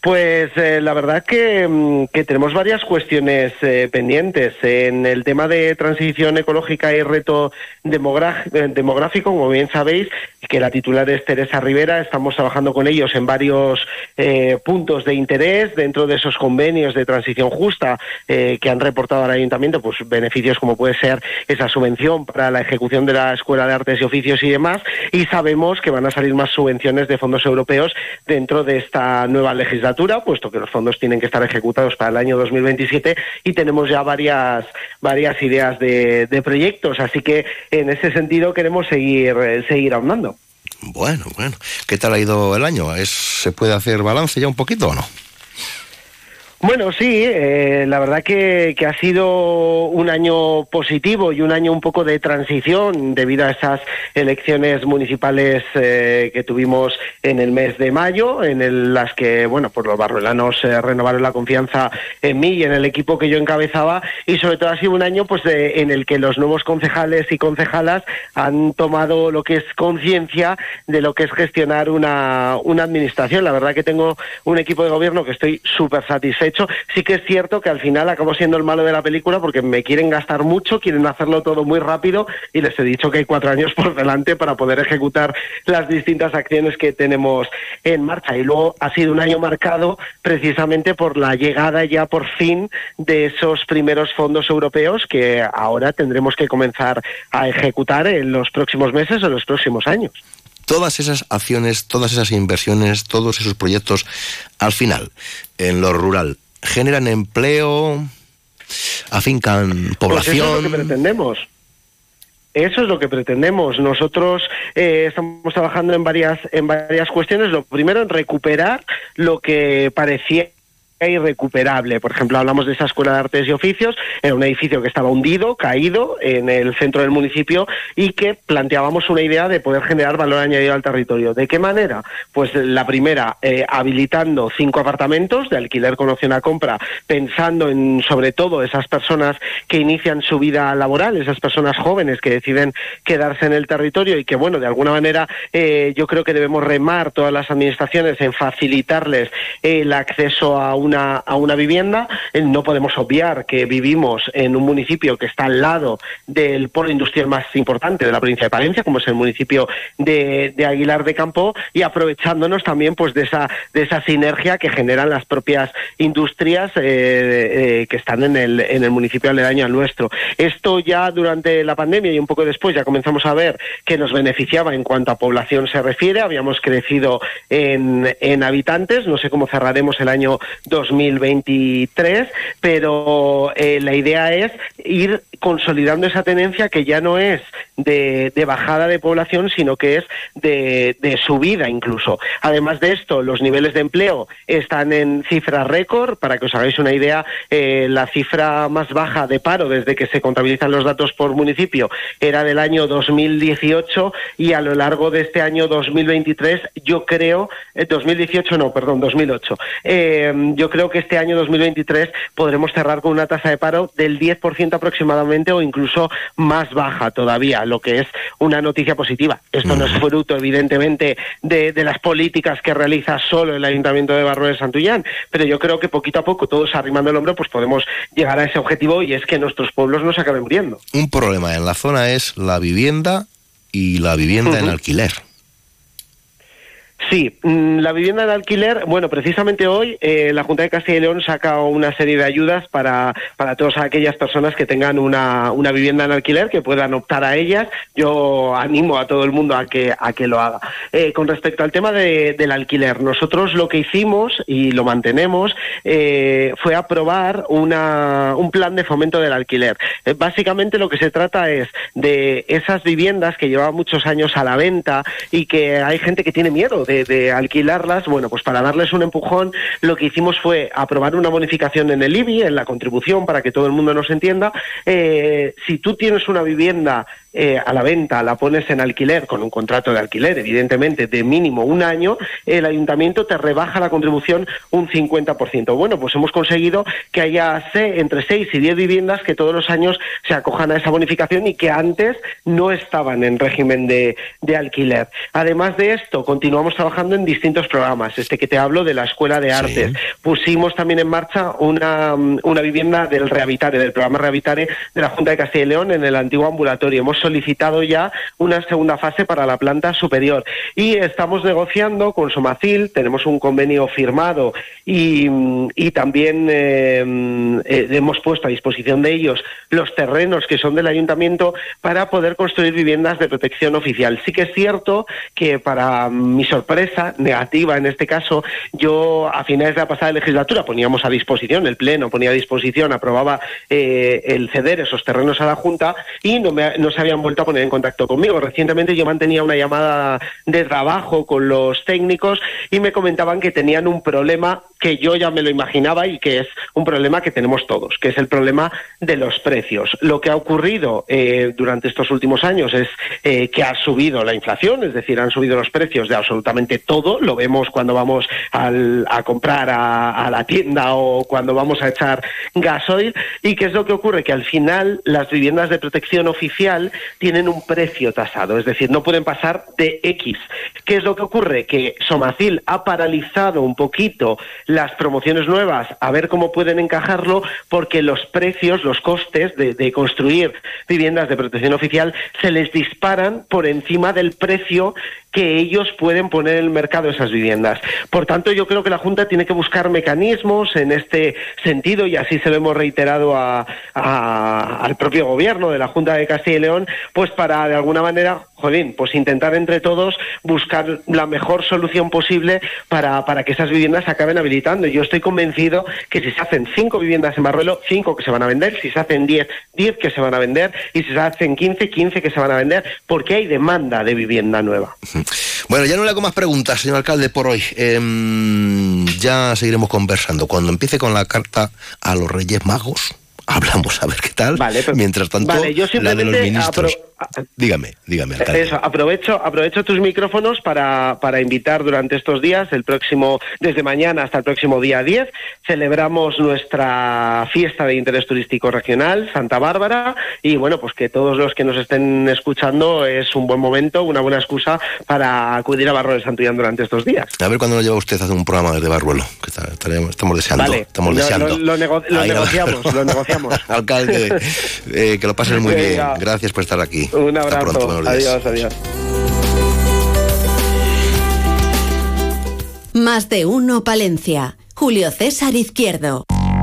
Pues eh, la verdad que, mm, que tenemos varias cuestiones eh, pendientes en el tema de transición ecológica y reto eh, demográfico, como bien sabéis, que la titular es Teresa Rivera. Estamos trabajando con ellos en varios eh, puntos de interés dentro de esos convenios de transición justa eh, que han reportado al ayuntamiento, pues beneficios como puede ser esa subvención para la ejecución de la Escuela de Artes y Oficios y demás. Y sabemos que van a salir más subvenciones de fondos europeos dentro de esta nueva legislatura, puesto que los fondos tienen que estar ejecutados para el año 2027 y tenemos ya varias varias ideas de, de proyectos. Así que en ese sentido queremos seguir eh, seguir ahondando. Bueno, bueno. ¿Qué tal ha ido el año? ¿Es, ¿Se puede hacer balance ya un poquito o no? Bueno, sí, eh, la verdad que, que ha sido un año positivo y un año un poco de transición debido a esas elecciones municipales eh, que tuvimos en el mes de mayo, en las que, bueno, pues los barruelanos eh, renovaron la confianza en mí y en el equipo que yo encabezaba y sobre todo ha sido un año pues de- en el que los nuevos concejales y concejalas han tomado lo que es conciencia de lo que es gestionar una, una administración. La verdad que tengo un equipo de gobierno que estoy súper satisfecho hecho, sí que es cierto que al final acabo siendo el malo de la película porque me quieren gastar mucho, quieren hacerlo todo muy rápido y les he dicho que hay cuatro años por delante para poder ejecutar las distintas acciones que tenemos en marcha. Y luego ha sido un año marcado precisamente por la llegada ya por fin de esos primeros fondos europeos que ahora tendremos que comenzar a ejecutar en los próximos meses o en los próximos años todas esas acciones, todas esas inversiones, todos esos proyectos, al final, en lo rural, generan empleo, afincan población. Pues eso es lo que pretendemos. Eso es lo que pretendemos. Nosotros eh, estamos trabajando en varias en varias cuestiones. Lo primero en recuperar lo que parecía irrecuperable. Por ejemplo, hablamos de esa escuela de artes y oficios, era un edificio que estaba hundido, caído en el centro del municipio y que planteábamos una idea de poder generar valor añadido al territorio. ¿De qué manera? Pues la primera, eh, habilitando cinco apartamentos de alquiler con opción a compra, pensando en sobre todo esas personas que inician su vida laboral, esas personas jóvenes que deciden quedarse en el territorio y que, bueno, de alguna manera eh, yo creo que debemos remar todas las administraciones en facilitarles el acceso a una a una vivienda. Eh, no podemos obviar que vivimos en un municipio que está al lado del polo industrial más importante de la provincia de Palencia, como es el municipio de, Aguilar de Campo, y aprovechándonos también pues de esa, de esa sinergia que generan las propias industrias eh, eh, que están en el, en el municipio aledaño al nuestro. Esto ya durante la pandemia y un poco después ya comenzamos a ver que nos beneficiaba en cuanto a población se refiere. Habíamos crecido en, en habitantes, no sé cómo cerraremos el año 2023, pero eh, la idea es ir consolidando esa tendencia que ya no es de, bajada de población, sino que es de, subida incluso. Además de esto, los niveles de empleo están en cifras récord. Para que os hagáis una idea, eh, la cifra más baja de paro desde que se contabilizan los datos por municipio era del año 2018 y a lo largo de este año 2023, yo creo, 2018 eh, no, perdón, 2008. yo yo creo que este año 2023 podremos cerrar con una tasa de paro del 10% aproximadamente o incluso más baja todavía, lo que es una noticia positiva. Esto no es fruto, evidentemente, de, las políticas que realiza solo el Ayuntamiento de Barro de Santullán, pero yo creo que poquito a poco, todos arrimando el hombro, pues podemos llegar a ese objetivo y es que nuestros pueblos no se acaben muriendo. Un problema en la zona es la vivienda y la vivienda en alquiler. Sí, mm, la vivienda de alquiler, bueno, precisamente hoy eh, la Junta de Castilla y León saca una serie de ayudas para, para todas aquellas personas que tengan una, una vivienda en alquiler, que puedan optar a ellas. Yo animo a todo el mundo a que, a que lo haga. Eh, con respecto al tema del alquiler, nosotros lo que hicimos y lo mantenemos eh, fue aprobar una, un plan de fomento del alquiler. básicamente lo que se trata es de esas viviendas que llevan muchos años a la venta y que hay gente que tiene miedo de de, alquilarlas, bueno, pues para darles un empujón, lo que hicimos fue aprobar una bonificación en el IBI, en la contribución, para que todo el mundo nos entienda. Eh, si tú tienes una vivienda eh, a la venta, la pones en alquiler con un contrato de alquiler, evidentemente, de mínimo un año, el ayuntamiento te rebaja la contribución un 50%. Bueno, pues hemos conseguido que haya entre 6 y 10 viviendas que todos los años se acojan a esa bonificación y que antes no estaban en régimen de, alquiler. Además de esto, continuamos trabajando en distintos programas. Este que te hablo de la Escuela de Artes. Pusimos también en marcha una, una vivienda del Rehabitare, del programa Rehabitare de la Junta de Castilla y León en el antiguo ambulatorio. Hemos solicitado ya una segunda fase para la planta superior y estamos negociando con Somacil, tenemos un convenio firmado y, también eh, eh, hemos puesto a disposición de ellos los terrenos que son del ayuntamiento para poder construir viviendas de protección oficial. Sí que es cierto que para mi sorpresa negativa en este caso, yo a finales de la pasada legislatura poníamos a disposición, el Pleno ponía a disposición, aprobaba eh, el ceder esos terrenos a la Junta y no, me, no se había han vuelto a poner en contacto conmigo. Recientemente yo mantenía una llamada de trabajo con los técnicos y me comentaban que tenían un problema que yo ya me lo imaginaba y que es un problema que tenemos todos, que es el problema de los precios. Lo que ha ocurrido eh, durante estos últimos años es eh, que ha subido la inflación, es decir, han subido los precios de absolutamente todo. Lo vemos cuando vamos a comprar a, a, la tienda o cuando vamos a echar gasoil. ¿Y qué es lo que ocurre? Que al final las viviendas de protección oficial tienen un precio tasado, es decir, no pueden pasar de X. ¿Qué es lo que ocurre? Que Somacil ha paralizado un poquito las promociones nuevas a ver cómo pueden encajarlo porque los precios, los costes de, construir viviendas de protección oficial se les disparan por encima del precio que ellos pueden poner en el mercado esas viviendas. Por tanto, yo creo que la Junta tiene que buscar mecanismos en este sentido y así se lo hemos reiterado a, al propio gobierno de la Junta de Castilla y León, pues para de alguna manera, jolín, pues intentar entre todos buscar la mejor solución posible para, para que esas viviendas acaben Yo estoy convencido que si se hacen cinco viviendas en Barruelo, cinco que se van a vender, si se hacen diez, diez que se van a vender y si se hacen quince, quince que se van a vender, porque hay demanda de vivienda nueva. Bueno, ya no le hago más preguntas, señor alcalde, por hoy. Em, ya seguiremos conversando. Cuando empiece con la carta a los Reyes Magos, hablamos a ver qué tal. Vale, pero- Mientras tanto, vale, yo la de los simplemente ministros. Dígame, dígame, alcalde. Eso, aprovecho, aprovecho tus micrófonos para, para invitar durante estos días, el próximo, desde mañana hasta el próximo día 10, celebramos nuestra fiesta de interés turístico regional, Santa Bárbara, y bueno, pues que todos los que nos estén escuchando es un buen momento, una buena excusa para acudir a Barro del Santullán durante estos días. A ver cuándo nos lleva usted a hacer un programa desde Barruelo. Que está- estaremos- estamos deseando. Vale, estamos lo- deseando. lo- lo nego- lo negociamos, lo negociamos. Alcalde, eh, que lo pases muy bien. Gracias por estar aquí. Un Hasta abrazo, pronto, adiós, adiós. Más de uno Palencia. Julio César Izquierdo.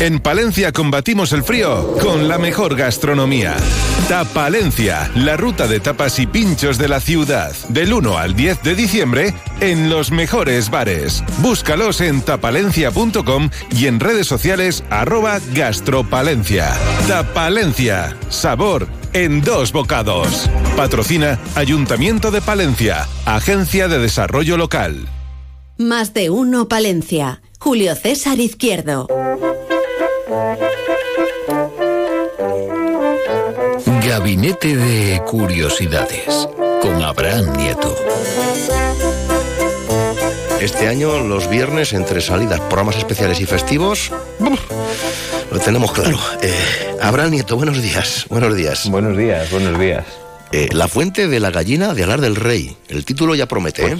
En Palencia combatimos el frío con la mejor gastronomía. Tapalencia, la ruta de tapas y pinchos de la ciudad. Del 1 al 10 de diciembre en los mejores bares. Búscalos en tapalencia.com y en redes sociales arroba gastropalencia. Tapalencia, sabor en dos bocados. Patrocina Ayuntamiento de Palencia, Agencia de Desarrollo Local. Más de uno Palencia. Julio César Izquierdo. Gabinete de Curiosidades con Abraham Nieto. Este año, los viernes, entre salidas, programas especiales y festivos, ¡buf! lo tenemos claro. Eh, Abraham Nieto, buenos días. Buenos días. Buenos días, buenos días. Eh, la fuente de la gallina de Alar del Rey. El título ya promete, ¿eh?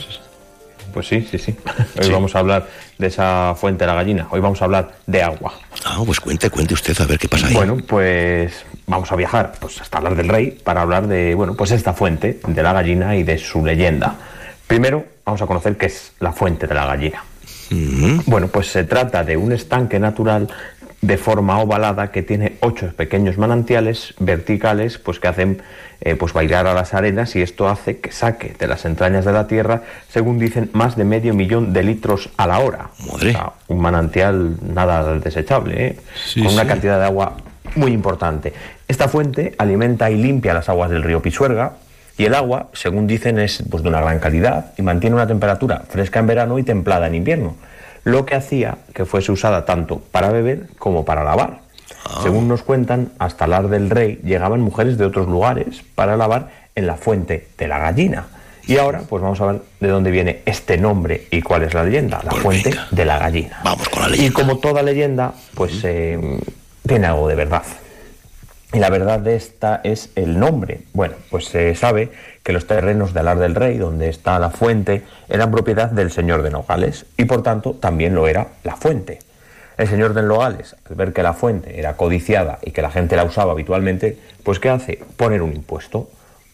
Pues sí, sí, sí. Hoy vamos a hablar de esa fuente de la gallina. Hoy vamos a hablar de agua. Ah, pues cuente, cuente usted a ver qué pasa ahí. Bueno, pues vamos a viajar pues, hasta hablar del rey para hablar de, bueno, pues esta fuente de la gallina y de su leyenda. Primero, vamos a conocer qué es la fuente de la gallina. Bueno, pues se trata de un estanque natural de forma ovalada que tiene ocho pequeños manantiales verticales pues que hacen eh, pues bailar a las arenas y esto hace que saque de las entrañas de la tierra, según dicen, más de medio millón de litros a la hora. O sea, un manantial nada desechable, ¿eh? Sí, con una sí. cantidad de agua muy importante. Esta fuente alimenta y limpia las aguas del río Pisuerga y el agua, según dicen, es pues, de una gran calidad y mantiene una temperatura fresca en verano y templada en invierno, lo que hacía que fuese usada tanto para beber como para lavar. Según nos cuentan, hasta Lar del Rey llegaban mujeres de otros lugares para lavar en la fuente de la gallina. Y ahora, pues vamos a ver de dónde viene este nombre y cuál es la leyenda, la fuente de la gallina. Vamos con la Y como toda leyenda, pues eh, tiene algo de verdad. Y la verdad de esta es el nombre. Bueno, pues se sabe que los terrenos de Alar del Rey, donde está la fuente, eran propiedad del señor de Nogales y por tanto también lo era la fuente. El señor de Nogales, al ver que la fuente era codiciada y que la gente la usaba habitualmente, pues ¿qué hace? Poner un impuesto.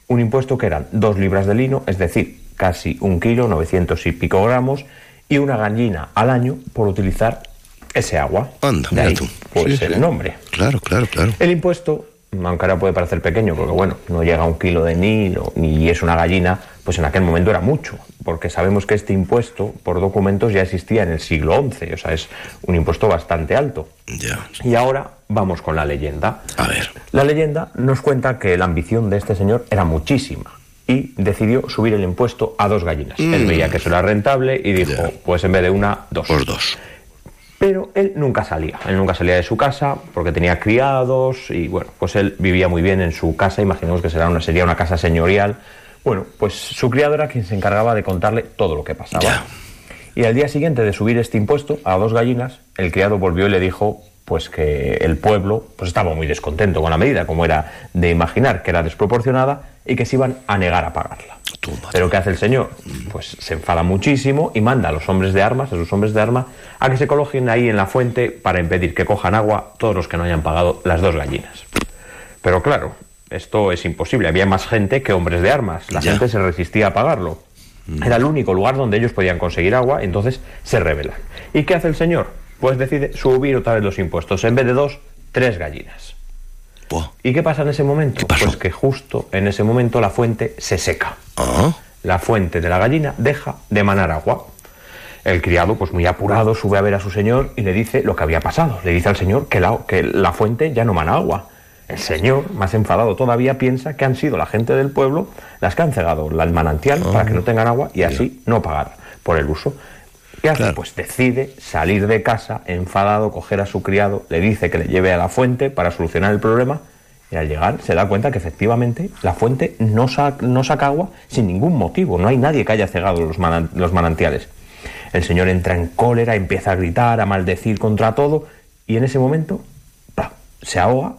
Un impuesto que eran dos libras de lino, es decir, casi un kilo, 900 y pico gramos, y una gallina al año por utilizar ese agua. Anda, De mira ahí, tú. Pues Sí, el sí. nombre. Claro, claro, claro. El impuesto, aunque ahora puede parecer pequeño, porque bueno, no llega a un kilo de nilo, ni es una gallina, pues en aquel momento era mucho, porque sabemos que este impuesto, por documentos, ya existía en el siglo XI, o sea, es un impuesto bastante alto. Y ahora vamos con la leyenda. A ver. La leyenda nos cuenta que la ambición de este señor era muchísima. y decidió subir el impuesto a dos gallinas. Él Mm. veía que eso era rentable y dijo, pues en vez de una, dos. Pues dos. Pero él nunca salía, él nunca salía de su casa porque tenía criados y bueno, pues él vivía muy bien en su casa, imaginemos que será una, sería una casa señorial. Bueno, pues su criado era quien se encargaba de contarle todo lo que pasaba. Y al día siguiente de subir este impuesto a dos gallinas, el criado volvió y le dijo pues que el pueblo pues estaba muy descontento con la medida, como era de imaginar que era desproporcionada y que se iban a negar a pagarla. Pero ¿qué hace el señor? Pues se enfada muchísimo y manda a los hombres de armas, a sus hombres de armas, a que se coloquen ahí en la fuente para impedir que cojan agua todos los que no hayan pagado las dos gallinas. Pero claro, esto es imposible. Había más gente que hombres de armas. La gente se resistía a pagarlo. Era el único lugar donde ellos podían conseguir agua, entonces se rebelan. ¿Y qué hace el señor? Pues decide subir otra vez los impuestos. En vez de dos, tres gallinas. ¿Y qué pasa en ese momento? Pues que justo en ese momento la fuente se seca. La fuente de la gallina deja de manar agua. El criado, pues muy apurado, sube a ver a su señor y le dice lo que había pasado. Le dice al señor que la, que la fuente ya no mana agua. El señor, más enfadado todavía, piensa que han sido la gente del pueblo las que han cegado el manantial para que no tengan agua y así no pagar por el uso. ¿Qué hace? Pues decide salir de casa enfadado, coger a su criado, le dice que le lleve a la fuente para solucionar el problema y al llegar se da cuenta que efectivamente la fuente no, no saca agua sin ningún motivo, no hay nadie que haya cegado los, manan- los manantiales. El señor entra en cólera, empieza a gritar, a maldecir contra todo y en ese momento se ahoga,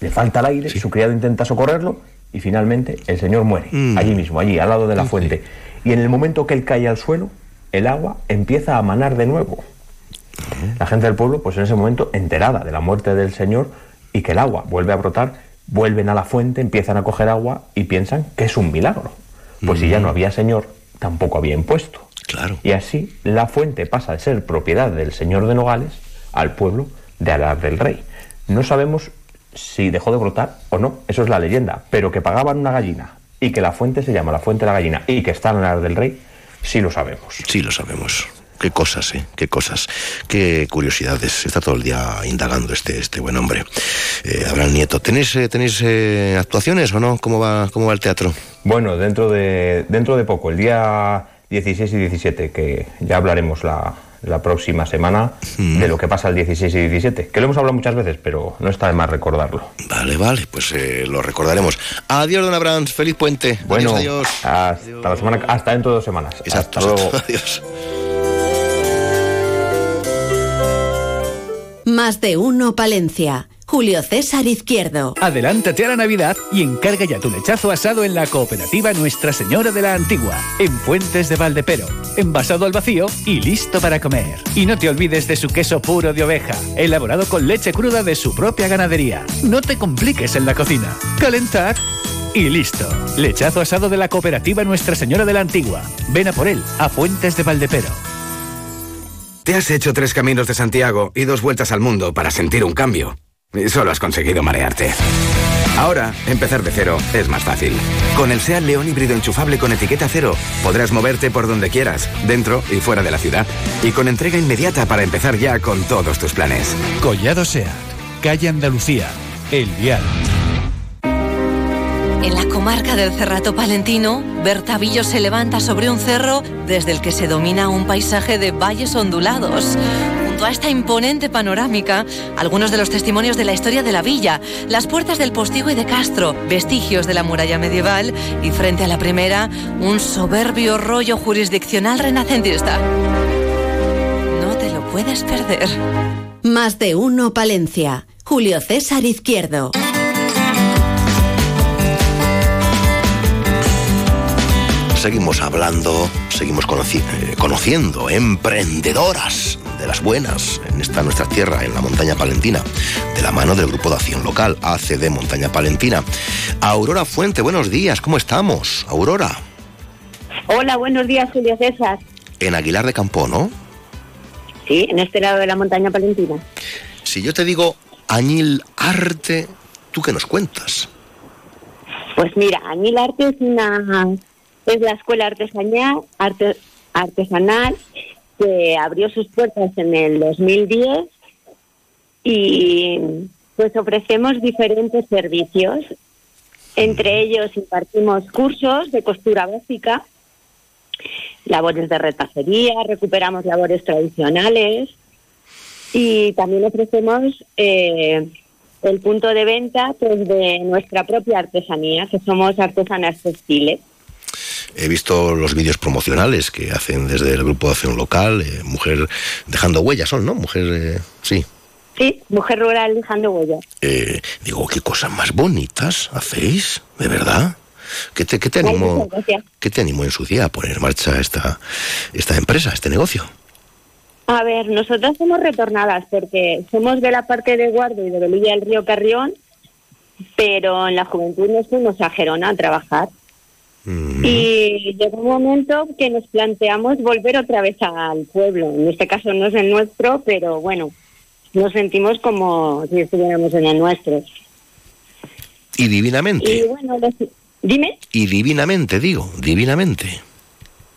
le falta el aire, su criado intenta socorrerlo y finalmente el señor muere, allí mismo, allí, al lado de la fuente. Y en el momento que él cae al suelo, el agua empieza a manar de nuevo. La gente del pueblo, pues en ese momento, enterada de la muerte del señor y que el agua vuelve a brotar, vuelven a la fuente, empiezan a coger agua y piensan que es un milagro. Pues si ya no había señor, tampoco había impuesto. Claro. Y así la fuente pasa de ser propiedad del señor de Nogales al pueblo de Alar del Rey. No sabemos si dejó de brotar o no, eso es la leyenda, pero que pagaban una gallina y que la fuente se llama la fuente de la gallina y que está en Alar del Rey, sí lo sabemos. Sí lo sabemos. Qué cosas, ¿eh? Qué cosas. Qué curiosidades. Está todo el día indagando este, este buen hombre. Eh, Abraham Nieto, ¿tenéis, eh, tenéis eh, actuaciones o no? ¿Cómo va, ¿Cómo va el teatro? Bueno, dentro de, dentro de poco, el día 16 y 17, que ya hablaremos la, la próxima semana de lo que pasa el 16 y 17, que lo hemos hablado muchas veces, pero no está de más recordarlo. Vale, vale, pues eh, lo recordaremos. Adiós, don Abraham. Feliz puente. Bueno, adiós, adiós. hasta la semana, hasta dentro de dos semanas. Exacto, hasta luego. exacto. Adiós. Más de uno Palencia. Julio César Izquierdo. Adelántate a la Navidad y encarga ya tu lechazo asado en la cooperativa Nuestra Señora de la Antigua, en Fuentes de Valdepero, envasado al vacío y listo para comer. Y no te olvides de su queso puro de oveja, elaborado con leche cruda de su propia ganadería. No te compliques en la cocina. Calentar y listo. Lechazo asado de la cooperativa Nuestra Señora de la Antigua. Ven a por él, a Fuentes de Valdepero. Te has hecho tres caminos de Santiago y dos vueltas al mundo para sentir un cambio. Y solo has conseguido marearte. Ahora, empezar de cero es más fácil. Con el SEAT León híbrido enchufable con etiqueta cero, podrás moverte por donde quieras, dentro y fuera de la ciudad. Y con entrega inmediata para empezar ya con todos tus planes. Collado Seat, calle Andalucía, El Vial. En la comarca del Cerrato Palentino, Bertavillo se levanta sobre un cerro desde el que se domina un paisaje de valles ondulados. Junto a esta imponente panorámica, algunos de los testimonios de la historia de la villa, las puertas del Postigo y de Castro, vestigios de la muralla medieval y frente a la primera, un soberbio rollo jurisdiccional renacentista. No te lo puedes perder. Más de uno Palencia. Julio César Izquierdo. Seguimos hablando, seguimos conoci- eh, conociendo emprendedoras de las buenas en esta nuestra tierra, en la montaña palentina, de la mano del Grupo de Acción Local, ACD Montaña Palentina. Aurora Fuente, buenos días, ¿cómo estamos? Aurora, Hola, buenos días, Julio César. en Aguilar de Campo, ¿no? Sí, en este lado de la montaña palentina. Si yo te digo Añil Arte, ¿tú qué nos cuentas? Pues mira, Añil Arte es una es la escuela artesanal, arte- artesanal que abrió sus puertas en el 2010 y pues ofrecemos diferentes servicios Entre ellos impartimos cursos de costura básica, labores de retacería, recuperamos labores tradicionales y también ofrecemos eh, el punto de venta pues, de nuestra propia artesanía, que somos artesanas textiles. He visto los vídeos promocionales que hacen desde el grupo de acción local, eh, Mujer dejando huellas, son, ¿no? Mujer, eh, sí. Sí, Mujer Rural dejando huellas. Eh, digo, qué cosas más bonitas hacéis, de verdad. ¿Qué te, qué te animó, ¿qué te animó en su día a poner en marcha esta, esta empresa, este negocio? A ver, nosotras somos retornadas porque somos de la parte de Guardo y de Belilla del Río Carrión, pero en la juventud nos fuimos a Gerona a trabajar. Y llegó un momento que nos planteamos volver otra vez al pueblo. En este caso no es el nuestro, pero bueno, nos sentimos como si estuviéramos en el nuestro. Y divinamente. Y bueno, dime. Y divinamente, digo, divinamente.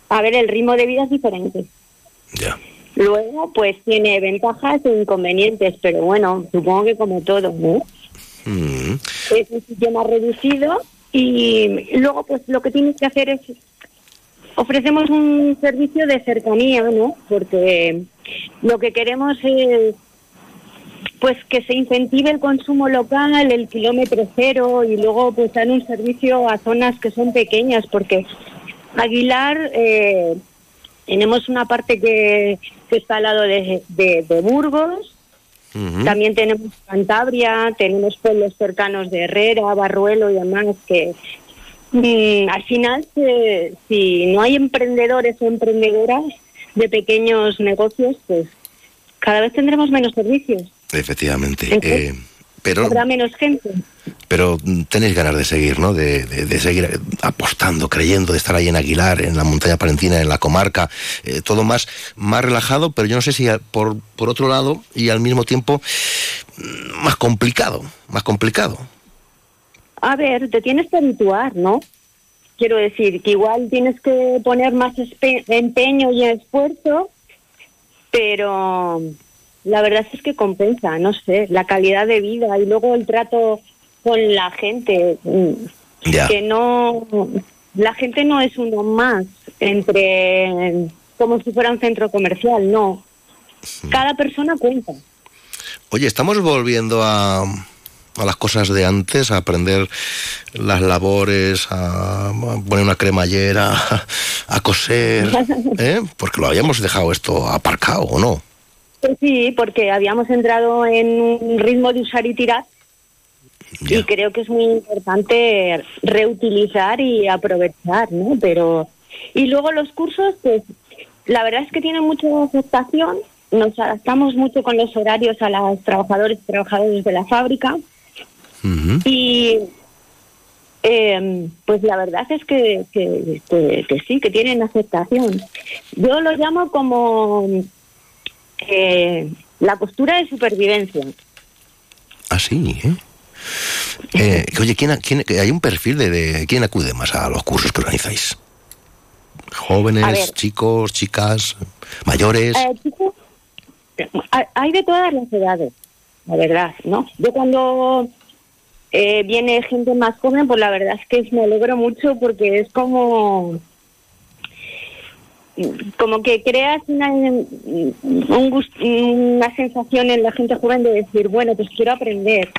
A ver, el ritmo de vida es diferente. Ya. Luego, pues tiene ventajas e inconvenientes, pero bueno, supongo que como todo, ¿no? Es un sitio más reducido y luego, pues lo que tienes que hacer es ofrecemos un servicio de cercanía, ¿no? Porque lo que queremos es pues que se incentive el consumo local, el kilómetro cero y luego pues dar un servicio a zonas que son pequeñas porque Aguilar eh, tenemos una parte que, que está al lado de, de Burgos, también tenemos Cantabria, tenemos pueblos cercanos de Herrera, Barruelo y demás que mm, al final si no hay emprendedores o emprendedoras de pequeños negocios, pues cada vez tendremos menos servicios. Efectivamente. Eh, pero, Habrá menos gente. pero mm, tenéis ganas de seguir, ¿no? De, de- de seguir apostando, creyendo, de estar ahí en Aguilar, en la montaña palentina, en la comarca, eh, todo más, más relajado, pero yo no sé si por, por otro lado y al mismo tiempo mm, más complicado, más complicado. A ver, te tienes que habituar, ¿no? Quiero decir que igual tienes que poner más empeño y esfuerzo, pero la verdad es que compensa, no sé, la calidad de vida y luego el trato con la gente, mm, Ya. que no, la gente no es uno más entre como si fuera un centro comercial, no. Cada persona cuenta. Oye, estamos volviendo a, a las cosas de antes, a aprender las labores, a, a poner una cremallera, a coser, ¿eh? Porque lo habíamos dejado esto aparcado, ¿o no? Pues sí, porque habíamos entrado en un ritmo de usar y tirar y creo que es muy importante reutilizar y aprovechar, ¿no? Pero y luego los cursos, pues la verdad es que tienen mucha aceptación. Nos adaptamos mucho con los horarios a los trabajadores y trabajadores de la fábrica y eh, pues la verdad es que, que, que- que sí, que tienen aceptación. Yo lo llamo como eh, la postura de supervivencia. Así, ¿eh? Eh, que, oye, ¿quién, quién- hay un perfil de, de quién acude más a los cursos que organizáis? Jóvenes, chicos, chicas, mayores. Eh, chicos, hay de todas las edades, la verdad, ¿no? Yo cuando eh, viene gente más joven, pues la verdad es que me alegro mucho porque es como como que creas una, un una sensación en la gente joven de decir, bueno, pues quiero aprender.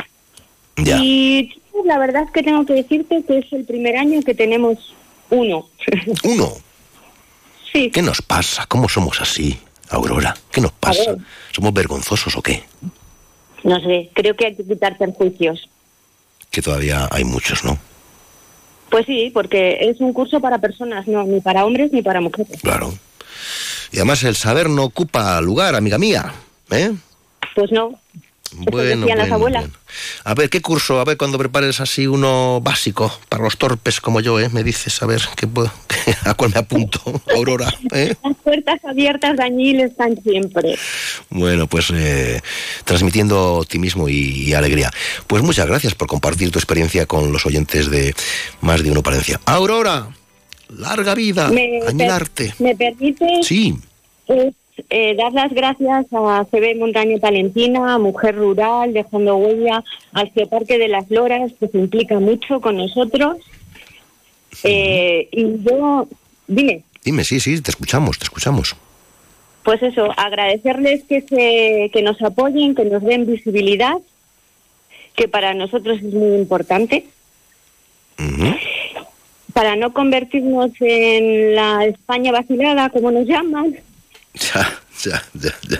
Y chicos, la verdad es que tengo que decirte que es el primer año que tenemos uno. Uno. Sí. ¿Qué nos pasa? ¿Cómo somos así, Aurora? ¿Qué nos pasa? ¿Somos vergonzosos o qué? No sé, creo que hay que quitar perjuicios. Que todavía hay muchos, ¿no? Pues sí, porque es un curso para personas, no, ni para hombres ni para mujeres. Claro. Y además el saber no ocupa lugar, amiga mía. ¿Eh? Pues no. Eso Bueno, decían las bueno, abuelas. bueno. A ver, ¿qué curso? A ver, cuando prepares así uno básico para los torpes como yo, ¿eh? Me dices, a ver, ¿qué puedo, ¿a cuál me apunto, Aurora? ¿eh? Las puertas abiertas de Añil están siempre. Bueno, pues eh, transmitiendo optimismo y, y alegría. Pues muchas gracias por compartir tu experiencia con los oyentes de Más de Uno Palencia. Aurora, larga vida, ¿Me, añilarte. ¿me permite? Sí, Es eh, dar las gracias a CB Montaña Palentina, a Mujer Rural, Dejando Huella, al Geoparque de las Loras, que se implica mucho con nosotros. Eh, y yo, dime. Dime, sí, sí, te escuchamos, te escuchamos. Pues eso, agradecerles que, se, que nos apoyen, que nos den visibilidad, que para nosotros es muy importante. Para no convertirnos en la España vacilada, como nos llaman. Ya, ya, ya, ya.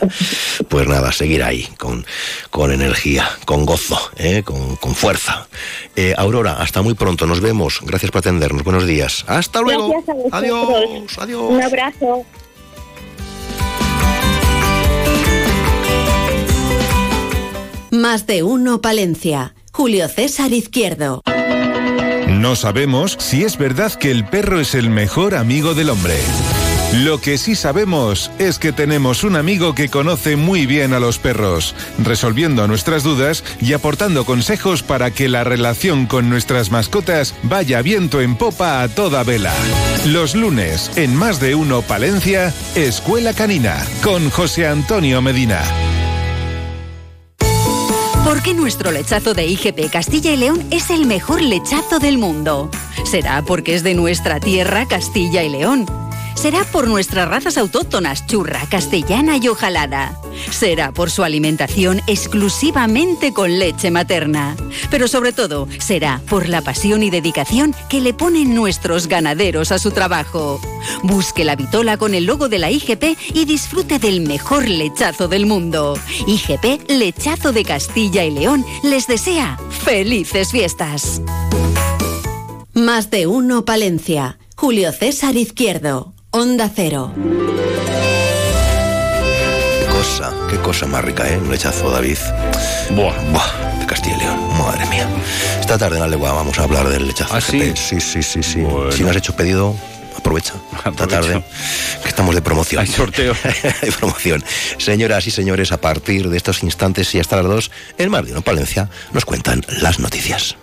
Pues nada, seguir ahí, con, con energía, con gozo, ¿eh? con, con fuerza. Eh, Aurora, hasta muy pronto, nos vemos. Gracias por atendernos. Buenos días. Hasta luego. Gracias a vosotros. Adiós, adiós. Un abrazo. Más de uno Palencia. Julio César Izquierdo. No sabemos si es verdad que el perro es el mejor amigo del hombre. Lo que sí sabemos es que tenemos un amigo que conoce muy bien a los perros, resolviendo nuestras dudas y aportando consejos para que la relación con nuestras mascotas vaya viento en popa a toda vela. Los lunes, en Más de Uno Palencia, Escuela Canina, con José Antonio Medina. ¿Por qué nuestro lechazo de IGP Castilla y León es el mejor lechazo del mundo? ¿Será porque es de nuestra tierra, Castilla y León? ¿Será por nuestras razas autóctonas, churra, castellana y ojalada? ¿Será por su alimentación exclusivamente con leche materna? Pero sobre todo, será por la pasión y dedicación que le ponen nuestros ganaderos a su trabajo. Busque la vitola con el logo de la IGP y disfrute del mejor lechazo del mundo. IGP Lechazo de Castilla y León les desea felices fiestas. Más de uno Palencia. Julio César Izquierdo. Onda Cero. Qué cosa, qué cosa más rica, ¿eh? Un lechazo, David. Buah. Buah, de Castilla y León. Madre mía. Esta tarde en la legua vamos a hablar del lechazo. ¿Ah, sí? Sí, sí, sí, sí. Si no has hecho pedido, aprovecha. Esta tarde, que estamos de promoción. Hay sorteo. Hay promoción. Señoras y señores, a partir de estos instantes y hasta las dos, el Mar de Palencia nos cuentan las noticias.